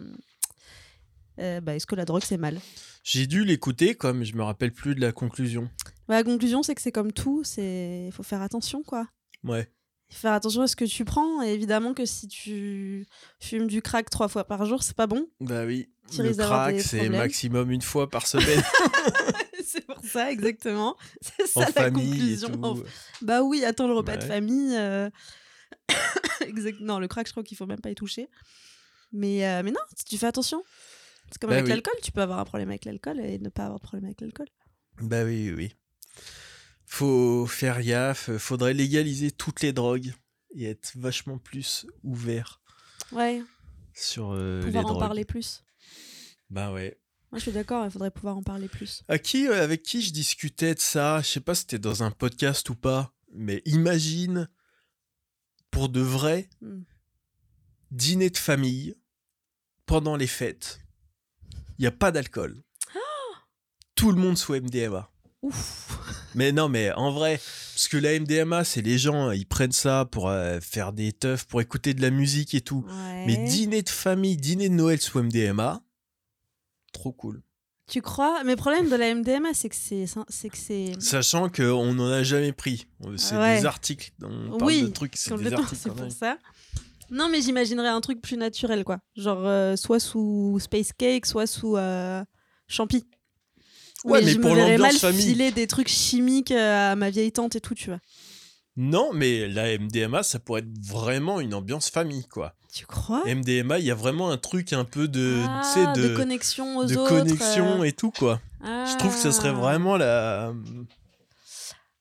euh, bah, Est-ce que la drogue c'est mal? J'ai dû l'écouter, comme je me rappelle plus de la conclusion. Bah, La conclusion, c'est que c'est comme tout, c'est faut faire attention quoi. Ouais. Faire attention à ce que tu prends. Et évidemment que si tu fumes du crack trois fois par jour, c'est pas bon. Bah oui. Tu le crack, c'est maximum une fois par semaine c'est pour ça, exactement. C'est ça en la famille et conclusion. tout. Bah oui, attends le repas Bah de ouais. famille. euh, exact... Non, le crack, je crois qu'il faut même pas y toucher. Mais, euh, mais non, si tu fais attention. C'est comme Bah avec oui. l'alcool, tu peux avoir un problème avec l'alcool et ne pas avoir de problème avec l'alcool. Bah oui, oui, oui. Faut faire gaffe. Faudrait légaliser toutes les drogues et être vachement plus ouvert Ouais, sur euh, les pouvoir en drogues. parler plus. Bah ouais. Moi, je suis d'accord, il faudrait pouvoir en parler plus. À qui, euh, avec qui je discutais de ça? Je sais pas si c'était dans un podcast ou pas, mais imagine, pour de vrai, Hmm. dîner de famille pendant les fêtes. Il n'y a pas d'alcool. Tout le monde sous MDMA. Ouf Mais non, mais en vrai, parce que la MDMA, c'est les gens, ils prennent ça pour euh, faire des teufs, pour écouter de la musique et tout. Ouais. Mais dîner de famille, dîner de Noël sous MDMA, trop cool. Tu crois? Mais le problème de la MDMA, c'est que c'est. c'est que c'est. Sachant qu'on n'en a jamais pris. C'est Ouais. des articles. On parle Oui, de trucs, c'est des Complètement, articles. c'est quand pour ça. Non, mais j'imaginerais un truc plus naturel, quoi. Genre, euh, soit sous Space Cake, soit sous euh, Champi. Ouais, mais je pour me verrais mal famille. filer des trucs chimiques euh, à ma vieille tante et tout, tu vois. Non, mais la MDMA, ça pourrait être vraiment une ambiance famille, quoi. Tu crois? MDMA, il y a vraiment un truc un peu de, Ah, tu sais, de, de, connexion aux de autres. connexion euh. et tout, quoi. Je trouve que ça serait Ah. vraiment la,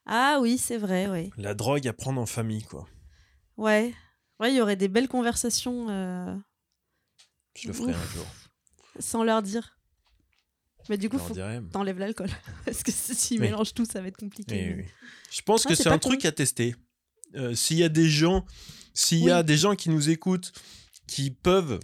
Ah oui, c'est vrai, ouais. la drogue à prendre en famille, quoi. Ouais. Ouais, il y aurait des belles conversations euh, Je le ferai Ouf. un jour. sans leur dire. Mais du coup, faut que t'enlèves l'alcool. Parce que s'ils Oui. mélangent tout, ça va être compliqué. Eh oui. Je pense que c'est un truc à tester. Euh, S'il y a des gens, s'il y a des gens qui nous écoutent, qui peuvent,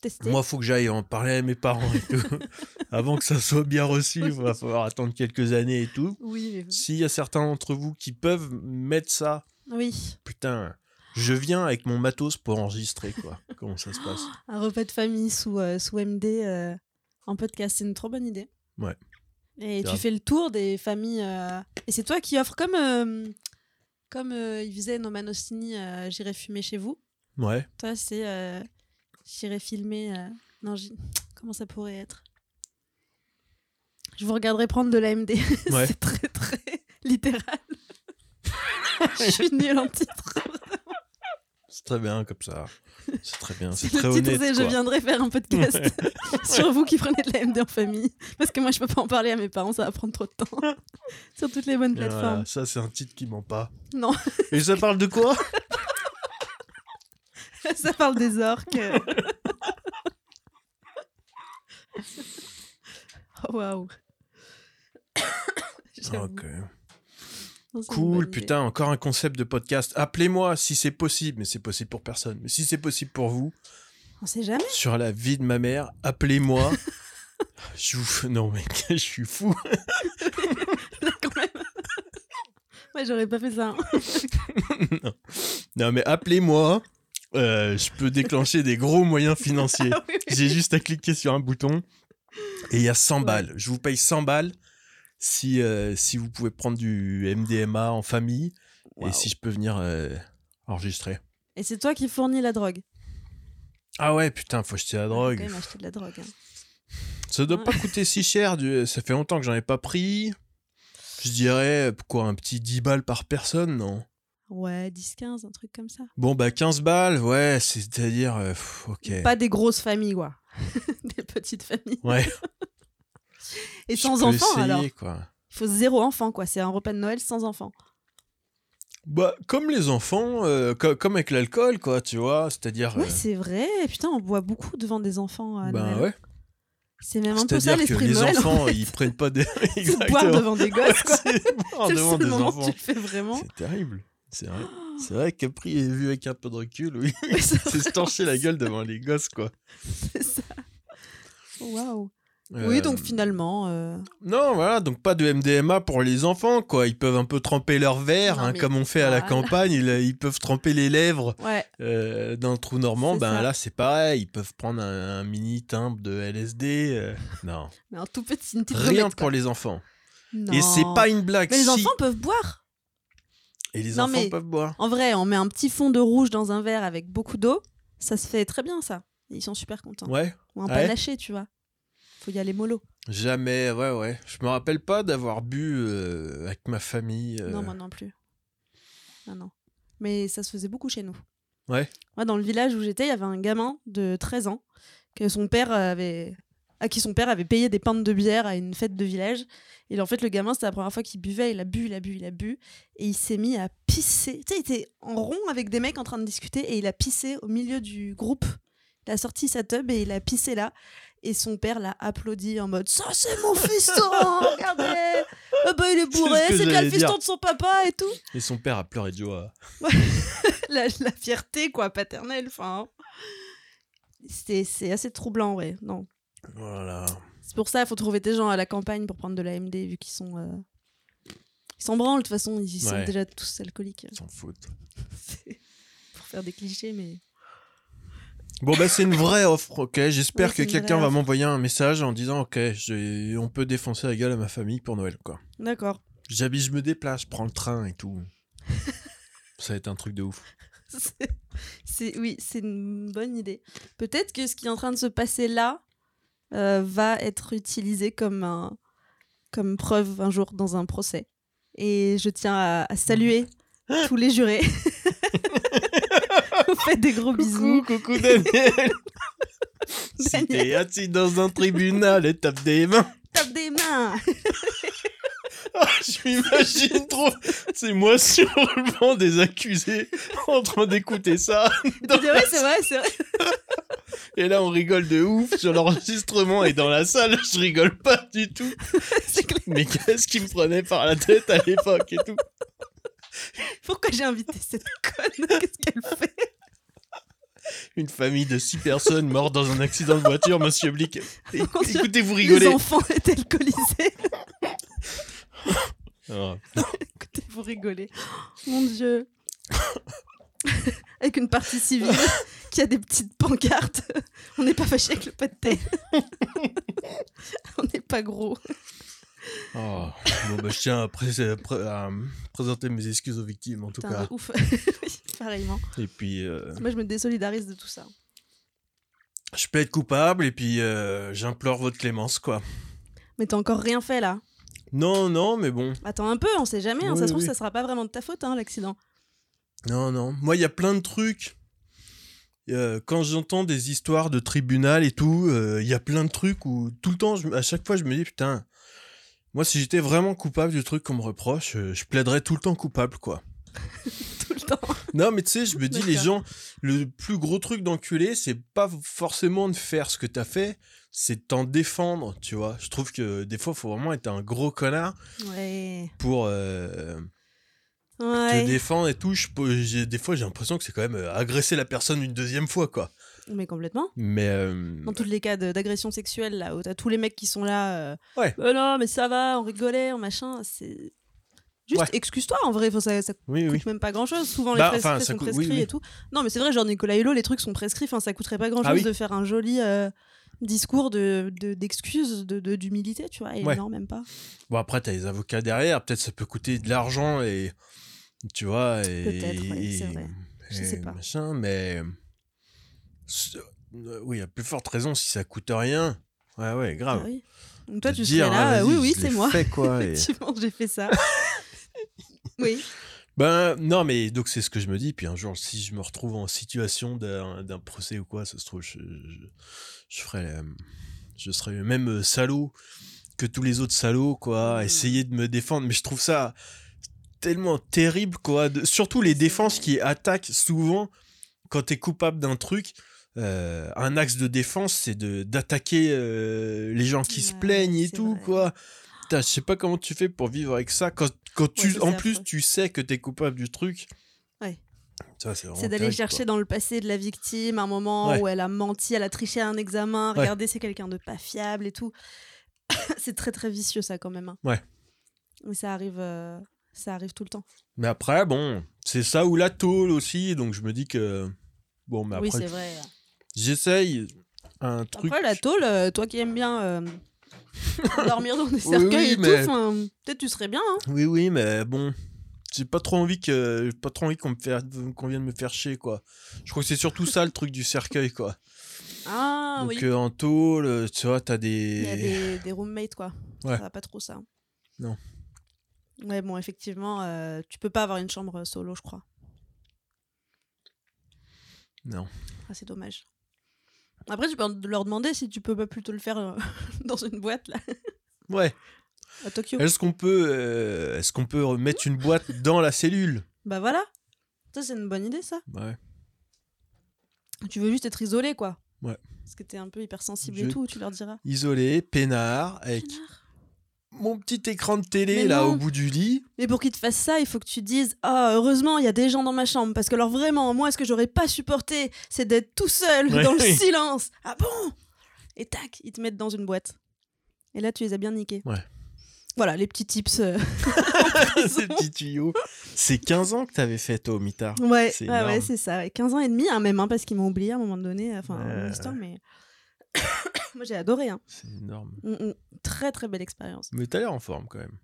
Tester. moi, faut que j'aille en parler à mes parents et tout, avant que ça soit bien reçu. Il va falloir attendre quelques années et tout. Oui, S'il y a certains d'entre vous qui peuvent mettre ça, oui. putain, je viens avec mon matos pour enregistrer, quoi. Comment ça se passe? Un repas de famille sous, euh, sous MD euh, en podcast, c'est une trop bonne idée. Ouais. Et tu fais le tour des familles. euh, Et c'est toi qui offres, comme, euh, comme euh, il faisait Noman Ostini, euh, J'irai fumer chez vous. Ouais. Toi, c'est euh, J'irai filmer. euh, Non, j'y- comment ça pourrait être? Je vous regarderai prendre de l'AMD. Ouais. c'est très, très littéral. Je suis nulle en titre. C'est très bien comme ça. C'est très bien. C'est Le très honnête. Je viendrai faire un podcast Ouais. sur vous qui prenez de l'AMD en famille. Parce que moi, je peux pas en parler à mes parents, ça va prendre trop de temps. sur toutes les bonnes voilà, plateformes. ça, c'est un titre qui ment pas. Non, Et ça parle de quoi ça parle des orques. Oh, Waouh. J'avoue. Ok. Non, c'est une bonne Cool, putain, encore un concept de podcast. Appelez-moi si c'est possible, mais c'est possible pour personne. Mais si c'est possible pour vous, On sait jamais. sur la vie de ma mère, appelez-moi. je vous... Non, mec, je suis fou. Là, quand même. Ouais, j'aurais pas fait ça. non. Non, mais appelez-moi. Euh, je peux déclencher des gros moyens financiers. Ah oui, oui. J'ai juste à cliquer sur un bouton et il y a 100 Ouais. balles. Je vous paye 100 balles si, euh, si vous pouvez prendre du MDMA en famille et si je peux venir euh, enregistrer. Et c'est toi qui fournis la drogue. Ah ouais, putain, faut acheter la Faut drogue. quand même acheter de la drogue. hein. Ça doit Ouais. pas coûter si cher. du- Ça fait longtemps que j'en ai pas pris. Je dirais, quoi, un petit 10 balles par personne, non? Ouais, 10-15, un truc comme ça. Bon, bah 15 balles, ouais, c'est-à-dire... euh, ok. Pas des grosses familles, quoi. des petites familles. Ouais. Et je sans peux enfants, essayer, alors. quoi. Il faut zéro enfant, quoi. C'est un repas de Noël sans enfant. Bah, comme les enfants, euh, co- comme avec l'alcool, quoi, tu vois, c'est-à-dire... Ouais, euh, c'est vrai. Putain, on boit beaucoup devant des enfants à bah Noël. ouais. C'est même un peu ça que l'esprit de les Noël. en enfants, fait. ils prennent pas des... C'est boire devant des gosses, quoi. C'est le devant seul des moment enfants. tu le fais vraiment. C'est terrible. C'est vrai. C'est vrai qu'après, vu avec un peu de recul, oui, c'est se torcher la gueule devant les gosses, quoi. C'est ça. Waouh. Euh, Oui, donc finalement. euh, Non, voilà, donc pas de MDMA pour les enfants, quoi. Ils peuvent un peu tremper leur verre, Non, hein, comme on fait à la campagne. Ils, ils peuvent tremper les lèvres Ouais. euh, dans le trou normand. Ben ça. là, c'est pareil. Ils peuvent prendre un, un mini timbre de LSD. euh, non, Mais un tout petit, une rien pour les enfants. Non. Et c'est pas une blague. Mais les si. enfants peuvent boire. Et les Non, enfants mais- peuvent boire. En vrai, on met un petit fond de rouge dans un verre avec beaucoup d'eau. Ça se fait très bien, ça. Ils sont super contents. Ouais. Ou un ouais panaché, tu vois. Faut y aller mollo. Jamais, ouais, ouais. Je me rappelle pas d'avoir bu euh, avec ma famille. euh, Non, moi non plus. Non, non. Mais ça se faisait beaucoup chez nous. Ouais. Moi, dans le village où j'étais, il y avait un gamin de 13 ans que son père avait à qui son père avait payé des pintes de bière à une fête de village. Et en fait, le gamin, c'était la première fois qu'il buvait. Il a bu, il a bu, il a bu. Et il s'est mis à pisser. Tu sais, il était en rond avec des mecs en train de discuter et il a pissé au milieu du groupe. Il a sorti sa tub et il a pissé là. Et son père l'a applaudi en mode Ça, c'est mon fiston Regardez Ah bah, il est bourré, C'est ce bien le fiston de son papa et tout. Et son père a pleuré de joie. la, la fierté, quoi, paternelle. Enfin, c'est c'est assez troublant, ouais. Non. Voilà. C'est pour ça, il faut trouver des gens à la campagne pour prendre de la MD, vu qu'ils sont. euh, Ils s'en branlent, de toute façon, ils sont déjà tous alcooliques. Ils s'en foutent. Pour faire des clichés, mais. Bon, bah, c'est une vraie offre, ok. J'espère Oui, que quelqu'un va m'envoyer un message en disant, ok, on peut défoncer la gueule à ma famille pour Noël, quoi. D'accord. J'habite, je me déplace, je prends le train et tout. Ça va être un truc de ouf. C'est- c'est oui, c'est une bonne idée. Peut-être que ce qui est en train de se passer là euh, va être utilisé comme un comme preuve un jour dans un procès. Et je tiens à, à saluer tous les jurés. Faites des gros bisous. Coucou, coucou Daniel. si t'es assis dans un tribunal et tape des mains, Tape des mains. Ah, je m'imagine trop. C'est moi sur le banc des accusés en train d'écouter ça. Ouais, c'est vrai, c'est vrai. Et là, on rigole de ouf sur l'enregistrement et dans la salle, je rigole pas du tout. Mais qu'est-ce qui me prenait par la tête à l'époque et tout? Pourquoi j'ai invité cette conne? Qu'est-ce qu'elle fait? Une famille de six personnes mortes dans un accident de voiture, monsieur Blick. É- Écoutez, vous Les rigolez. enfants étaient alcoolisés. Ah. Écoutez, vous rigolez. Mon Dieu. avec une partie civile qui a des petites pancartes. On n'est pas fâché avec le pas de thé. On n'est pas gros. Oh. Bon, bah, je tiens à, pré- à pré- à présenter mes excuses aux victimes, en tout Putain, cas. de ouf. Oui, Pareillement. Et puis, euh, Moi, je me désolidarise de tout ça. je peux être coupable, et puis euh, j'implore votre clémence, quoi. Mais t'as encore rien fait là. Non, non, mais bon. Attends un peu, on sait jamais. hein. Oui, ça se trouve, oui. ça sera pas vraiment de ta faute, hein, l'accident. Non, non. Moi, il y a plein de trucs. Euh, quand j'entends des histoires de tribunal et tout, il y a plein de trucs où tout le temps, je- à chaque fois, je me dis, putain, moi, si j'étais vraiment coupable du truc qu'on me reproche, euh, je plaiderais tout le temps coupable, quoi. Tout le temps. Non, mais tu sais, je me dis, les gens, le plus gros truc d'enculé, c'est pas forcément de faire ce que t'as fait, c'est de t'en défendre, tu vois. Je trouve que des fois, faut vraiment être un gros connard Ouais. pour euh, te défendre et tout. Je des fois, j'ai l'impression que c'est quand même euh, agresser la personne une deuxième fois, quoi. Mais complètement. Mais euh, Dans tous les cas d'agression sexuelle, là, où t'as tous les mecs qui sont là. euh, Ouais. Euh, non, mais ça va, on rigolait, on machin. C'est. Juste Ouais. excuse-toi, en vrai, ça, ça oui, coûte oui. même pas grand chose. Souvent, Bah, les frais, ça sont coûte- prescrits oui. et tout. Non, mais c'est vrai, genre Nicolas Hulot, les trucs sont prescrits. Enfin, ça coûterait pas grand chose Ah de faire un joli euh, discours de de- d'excuses, de de- d'humilité, tu vois. Et Ouais. non, même pas. Bon, après, t'as les avocats derrière, peut-être ça peut coûter de l'argent et. Tu vois, et. Peut-être, ouais, c'est vrai. Je sais pas. Machin, mais. Euh, Oui, à plus forte raison, si ça coûte rien. Ouais, ouais, grave. Ah oui. Donc toi, tu dire, serais ah, là. euh, vas-y, oui, oui, c'est moi. fait, quoi, et- Effectivement, j'ai fait ça. oui. Ben non, mais donc c'est ce que je me dis. Puis un jour, si je me retrouve en situation d'un procès ou quoi, ça se trouve, je, je, je ferai, je serai le même euh, salaud que tous les autres salauds, quoi. Mm. Essayer de me défendre, mais je trouve ça tellement terrible, quoi. de- surtout les défenses qui attaquent souvent quand t'es coupable d'un truc. Euh, un axe de défense, c'est de d'attaquer euh, les gens qui se plaignent et tout, vrai. quoi. Je sais pas comment tu fais pour vivre avec ça quand, quand tu, en plus, tu sais que t'es coupable du truc. Ouais. C'est d'aller chercher quoi. dans le passé de la victime un moment Ouais. où elle a menti, elle a triché à un examen, regardez, c'est quelqu'un de pas fiable et tout. c'est très très vicieux ça quand même. hein. Ouais. Mais ça arrive, euh, ça arrive tout le temps. Mais après, bon, c'est ça ou la tôle aussi, donc je me dis que. Bon, mais oui, après, c'est vrai. J'essaye un truc. Après la tôle, euh, toi qui aimes bien euh, dormir dans des cercueils oui, et mais- tout, enfin, peut-être tu serais bien. hein. Oui, oui, mais bon. J'ai pas trop envie que pas trop envie qu'on me faire qu'on vienne me faire chier quoi. Je crois que c'est surtout ça le truc du cercueil quoi. Ah Donc oui. euh, en tôle, euh, tu vois, t'as Il y a des des, des roommates quoi. Ouais. Ça va pas trop ça. Non. Ouais, bon, effectivement, euh, tu peux pas avoir une chambre solo, je crois. non. Ah, c'est dommage. Après, tu peux leur demander si tu peux pas plutôt le faire euh, dans une boîte là, Ouais. à Tokyo. Est-ce qu'on peut euh, est-ce qu'on peut mettre une boîte dans la cellule? Bah voilà. Ça, c'est une bonne idée, ça. Ouais. Tu veux juste être isolé, quoi. Ouais. Parce que t'es un peu hypersensible Je- et tout, tu leur diras. Isolé, peinard, avec. Mon petit écran de télé Mais là non. au bout du lit. Mais pour qu'ils te fassent ça, il faut que tu dises Ah, heureusement, il y a des gens dans ma chambre. Parce que, alors, vraiment, moi, ce que j'aurais pas supporté, c'est d'être tout seul Ouais. dans le silence. Ah bon? Et tac, ils te mettent dans une boîte. Et là, tu les as bien niqués. Ouais. Voilà, les petits tips. euh. Ces petits tuyaux. C'est 15 ans que t'avais fait toi au mitard. Ouais, C'est ouais, ça. ouais. 15 ans et demi, hein, même, hein, parce qu'ils m'ont oublié à un moment donné. Enfin, Ouais. mon histoire, mais. Moi, j'ai adoré. Hein. C'est énorme. Mm, mm. Très, très belle expérience. Mais t'as l'air en forme quand même.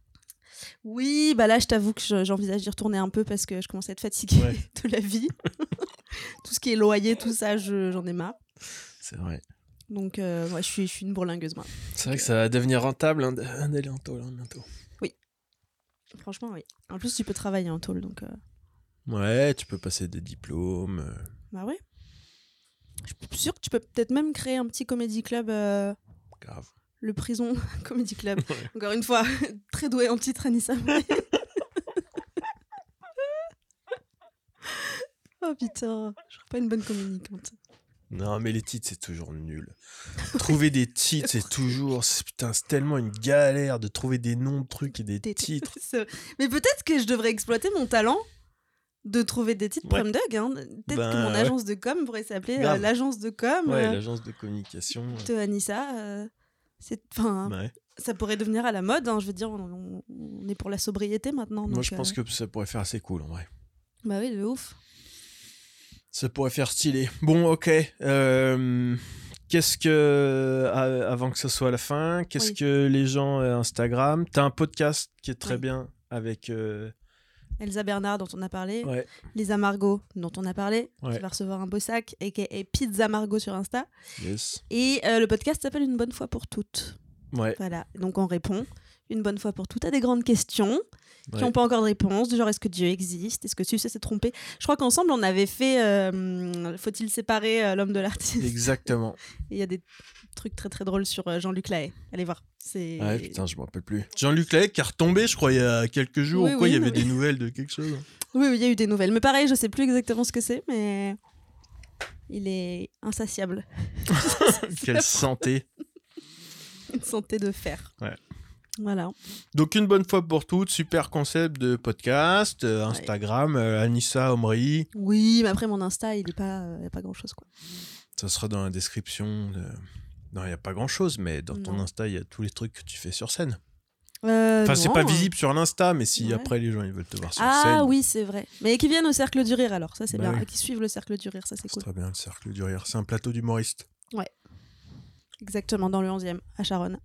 Oui, bah là, je t'avoue que je- j'envisage d'y retourner un peu parce que je commence à être fatiguée Ouais. de la vie. tout ce qui est loyer, tout ça, je- j'en ai marre. C'est vrai. Donc, euh, ouais, je, suis, je suis une bourlingueuse, moi. C'est vrai que ça va devenir rentable hein, d'aller en tôle hein, bientôt. Franchement, oui. En plus, tu peux travailler en tôle, donc. euh, Ouais, tu peux passer des diplômes. euh, Bah ouais. Je suis sûre que tu peux peut-être même créer un petit comédie club, euh, grave. le prison comédie club. Ouais. Encore une fois, très doué en titre, Anissa. oh putain, je serais pas une bonne communicante. Non, mais les titres, c'est toujours nul. Trouver des titres, c'est toujours. Putain, c'est tellement une galère de trouver des noms de trucs et des Des- titres. Mais peut-être que je devrais exploiter mon talent de trouver des titres Ouais. Dog. hein. Peut-être Ben, que mon ouais. agence de com pourrait s'appeler euh, l'agence de com Ouais, euh, l'agence de communication. de Anissa. euh, c'est, enfin, Ouais. ça pourrait devenir à la mode. hein. Je veux dire, on, est pour la sobriété maintenant. Moi, donc, je pense que ça pourrait faire assez cool en vrai. Bah oui, de ouf. Ça pourrait faire stylé. Bon, ok. Qu'est-ce que. a- Avant que ce soit la fin, qu'est-ce Oui. que les gens Instagram? T'as un podcast qui est très Oui. bien avec. Elsa Bernard, dont on a parlé. Ouais. Lisa Margot, dont on a parlé. Ouais. Qui va recevoir un beau sac, a.k.a. Pizza Margot sur Insta. Yes. Et euh, le podcast s'appelle Une bonne fois pour toutes. Ouais. Voilà. Donc on répond une bonne fois pour toutes à des grandes questions qui n'ont pas encore de réponse, du genre est-ce que Dieu existe? Est-ce que Succès s'est trompé? Je crois qu'ensemble on avait fait euh, Faut-il séparer euh, l'homme de l'artiste? Exactement. Il y a des trucs très très drôles sur euh, Jean-Luc Lahaye. Allez voir. C'est Ouais, putain, je me rappelle plus. Jean-Luc Lahaye qui est retombé, je crois, il y a quelques jours. Oui, ou quoi, oui, il y avait oui. des nouvelles de quelque chose. Oui, oui, il y a eu des nouvelles. Mais pareil, je sais plus exactement ce que c'est, mais il est insatiable. Quelle santé. Une santé de fer. Ouais. Voilà. Donc, une bonne fois pour toutes, super concept de podcast, euh, Instagram, euh, Anissa Omri. Oui, mais après mon Insta, il est pas, euh, pas grand chose quoi. Ça sera dans la description. de- Non, il n'y a pas grand chose, mais dans ton Non. Insta, il y a tous les trucs que tu fais sur scène. Euh, Enfin, c'est non. pas visible sur l'Insta, mais si Ouais. après les gens ils veulent te voir sur Ah scène. oui, c'est vrai. Mais qui viennent au cercle du rire alors, ça c'est Bah bien. oui. Et Qui suivent le cercle du rire, ça c'est C'est cool. très bien le cercle du rire. C'est un plateau d'humoristes. Exactement, dans le 11e, à Charonne.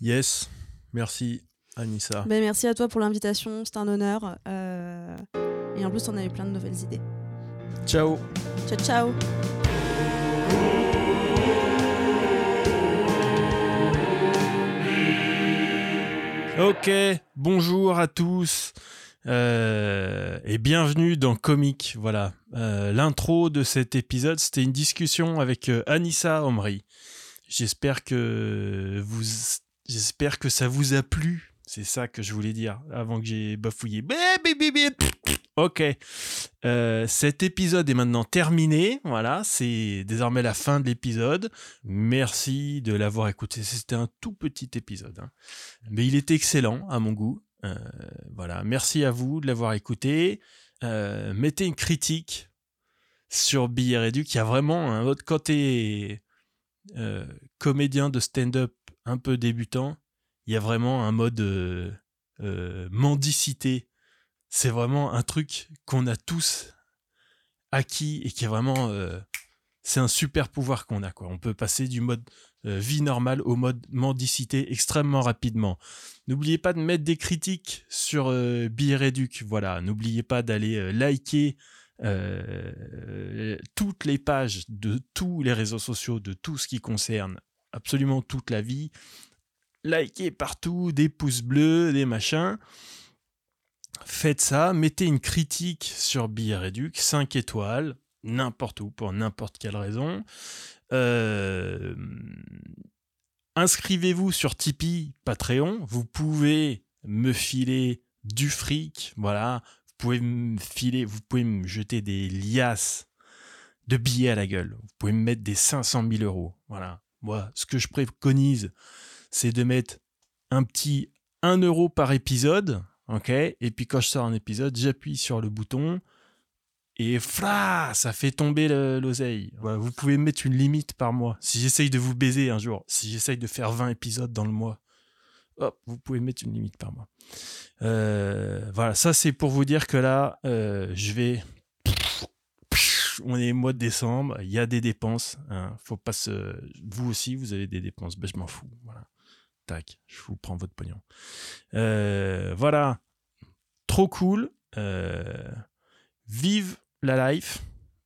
Yes. Merci, Anissa. Ben, merci à toi pour l'invitation, c'est un honneur. Euh, Et en plus, on a eu plein de nouvelles idées. Ciao. Ciao, ciao Ok, bonjour à tous euh, et bienvenue dans Comic. Voilà, Euh, l'intro de cet épisode, c'était une discussion avec euh, Anissa Omri. J'espère que vous, j'espère que ça vous a plu. C'est ça que je voulais dire avant que j'ai bafouillé. Ok, Euh, cet épisode est maintenant terminé. Voilà, c'est désormais la fin de l'épisode. Merci de l'avoir écouté. C'était un tout petit épisode. hein. Mais il est excellent à mon goût. Euh, voilà, merci à vous de l'avoir écouté. Euh, mettez une critique sur Billet Réduit, qui a vraiment un autre côté comédien de stand-up un peu débutant. Il y a vraiment un mode euh, euh, mendicité. C'est vraiment un truc qu'on a tous acquis et qui est vraiment. euh, c'est un super pouvoir qu'on a. On peut passer du mode vie normale au mode mendicité extrêmement rapidement. N'oubliez pas de mettre des critiques sur euh, Billet Réduc. Voilà, n'oubliez pas d'aller liker toutes les pages de tous les réseaux sociaux, de tout ce qui concerne absolument toute la vie. Likez partout, des pouces bleus, des machins. Faites ça, mettez une critique sur Billet Réduc, 5 étoiles, n'importe où, pour n'importe quelle raison. Euh, Inscrivez-vous sur Tipeee, Patreon. Vous pouvez me filer du fric. Voilà. Vous pouvez me filer, vous pouvez me jeter des liasses de billets à la gueule. Vous pouvez me mettre des 500 000 euros. Voilà. Moi, ce que je préconise, c'est de mettre un petit 1 euro par épisode. Et puis quand je sors un épisode, j'appuie sur le bouton et ça fait tomber le- l'oseille. Vous pouvez mettre une limite par mois. Si j'essaye de vous baiser un jour, si j'essaye de faire 20 épisodes dans le mois, hop, vous pouvez mettre une limite par mois. Euh, voilà, ça c'est pour vous dire que là, euh, je vais. On est mois de décembre, il y a des dépenses. Hein. Vous aussi, vous avez des dépenses. Ben, je m'en fous. Voilà. Tac, je vous prends votre pognon. Euh, voilà. Trop cool. vive la life.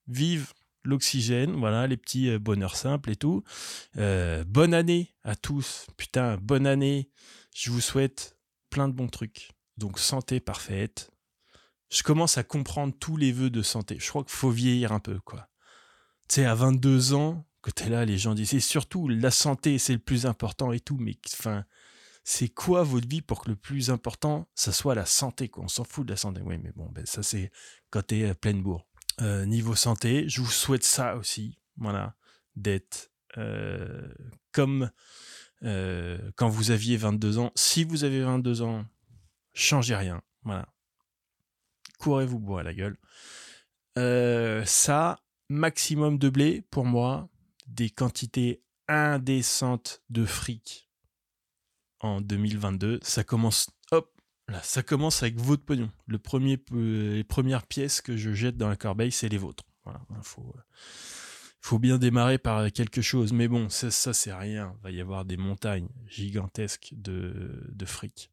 Vive l'oxygène, voilà, les petits bonheurs simples et tout. bonne année à tous. Putain, bonne année. Je vous souhaite plein de bons trucs. Donc santé parfaite. Je commence à comprendre tous les vœux de santé. Je crois qu'il faut vieillir un peu, quoi. Tu sais, à 22 ans, que t'es là, les gens disent, et surtout, la santé, c'est le plus important et tout, mais c'est quoi votre vie pour que le plus important, ça soit la santé, quoi? On s'en fout de la santé. Oui, mais bon, ben, ça, c'est quand t'es à pleine bourre. Euh, niveau santé, je vous souhaite ça aussi, voilà, d'être euh, comme euh, quand vous aviez 22 ans. Si vous avez 22 ans, changez rien. Voilà. Courez vous boire la gueule. Euh, ça, maximum de blé, pour moi, des quantités indécentes de fric en 2022. Ça commence, hop, là, ça commence avec votre pognon. Le premier, les premières pièces que je jette dans la corbeille, c'est les vôtres. Voilà, faut, faut bien démarrer par quelque chose. Mais bon, ça, ça c'est rien. Il va y avoir des montagnes gigantesques de, de fric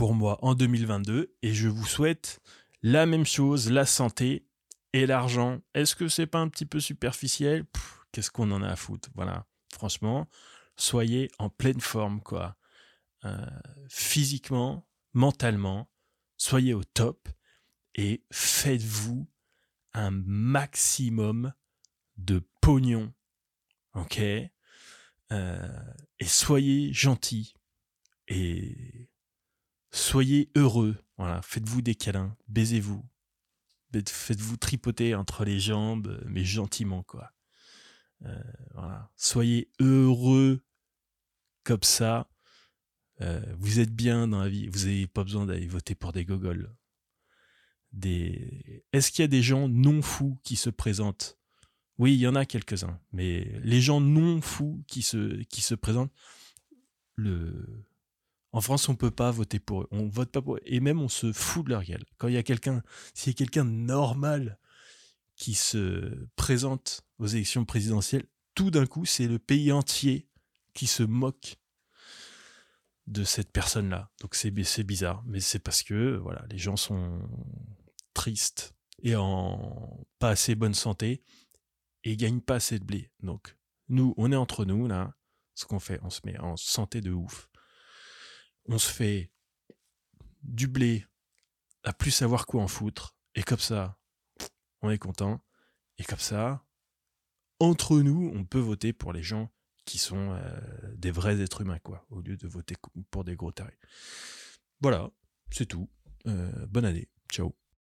pour moi en 2022. Et je vous souhaite la même chose, la santé et l'argent. Est-ce que c'est pas un petit peu superficiel? Qu'est-ce qu'on en a à foutre? Voilà. Franchement, soyez en pleine forme, quoi. Euh, physiquement, mentalement, soyez au top et faites-vous un maximum de pognon. Ok? Euh, Et soyez gentil. Et soyez heureux. Voilà, faites-vous des câlins, baisez-vous. Faites-vous tripoter entre les jambes, mais gentiment, quoi. Euh. Soyez heureux comme ça. Euh, vous êtes bien dans la vie. Vous n'avez pas besoin d'aller voter pour des gogoles des... Est-ce qu'il y a des gens non fous qui se présentent? Oui, il y en a quelques-uns, mais les gens non fous qui se, qui se présentent, le... en France, on peut pas voter pour eux. On vote pas pour eux. Et même, on se fout de leur gueule. Quand il y a quelqu'un, s'il y a quelqu'un normal qui se présente aux élections présidentielles, tout d'un coup, c'est le pays entier qui se moque de cette personne-là. Donc c'est bizarre, mais c'est parce que voilà, les gens sont triste et en pas assez bonne santé et gagne pas assez de blé. Donc, nous, on est entre nous, là. Ce qu'on fait, on se met en santé de ouf. On se fait du blé à plus savoir quoi en foutre. Et comme ça, on est content. Et comme ça, entre nous, on peut voter pour les gens qui sont euh, des vrais êtres humains, quoi, au lieu de voter pour des gros tarés. Voilà, c'est tout. Euh, bonne année. Ciao.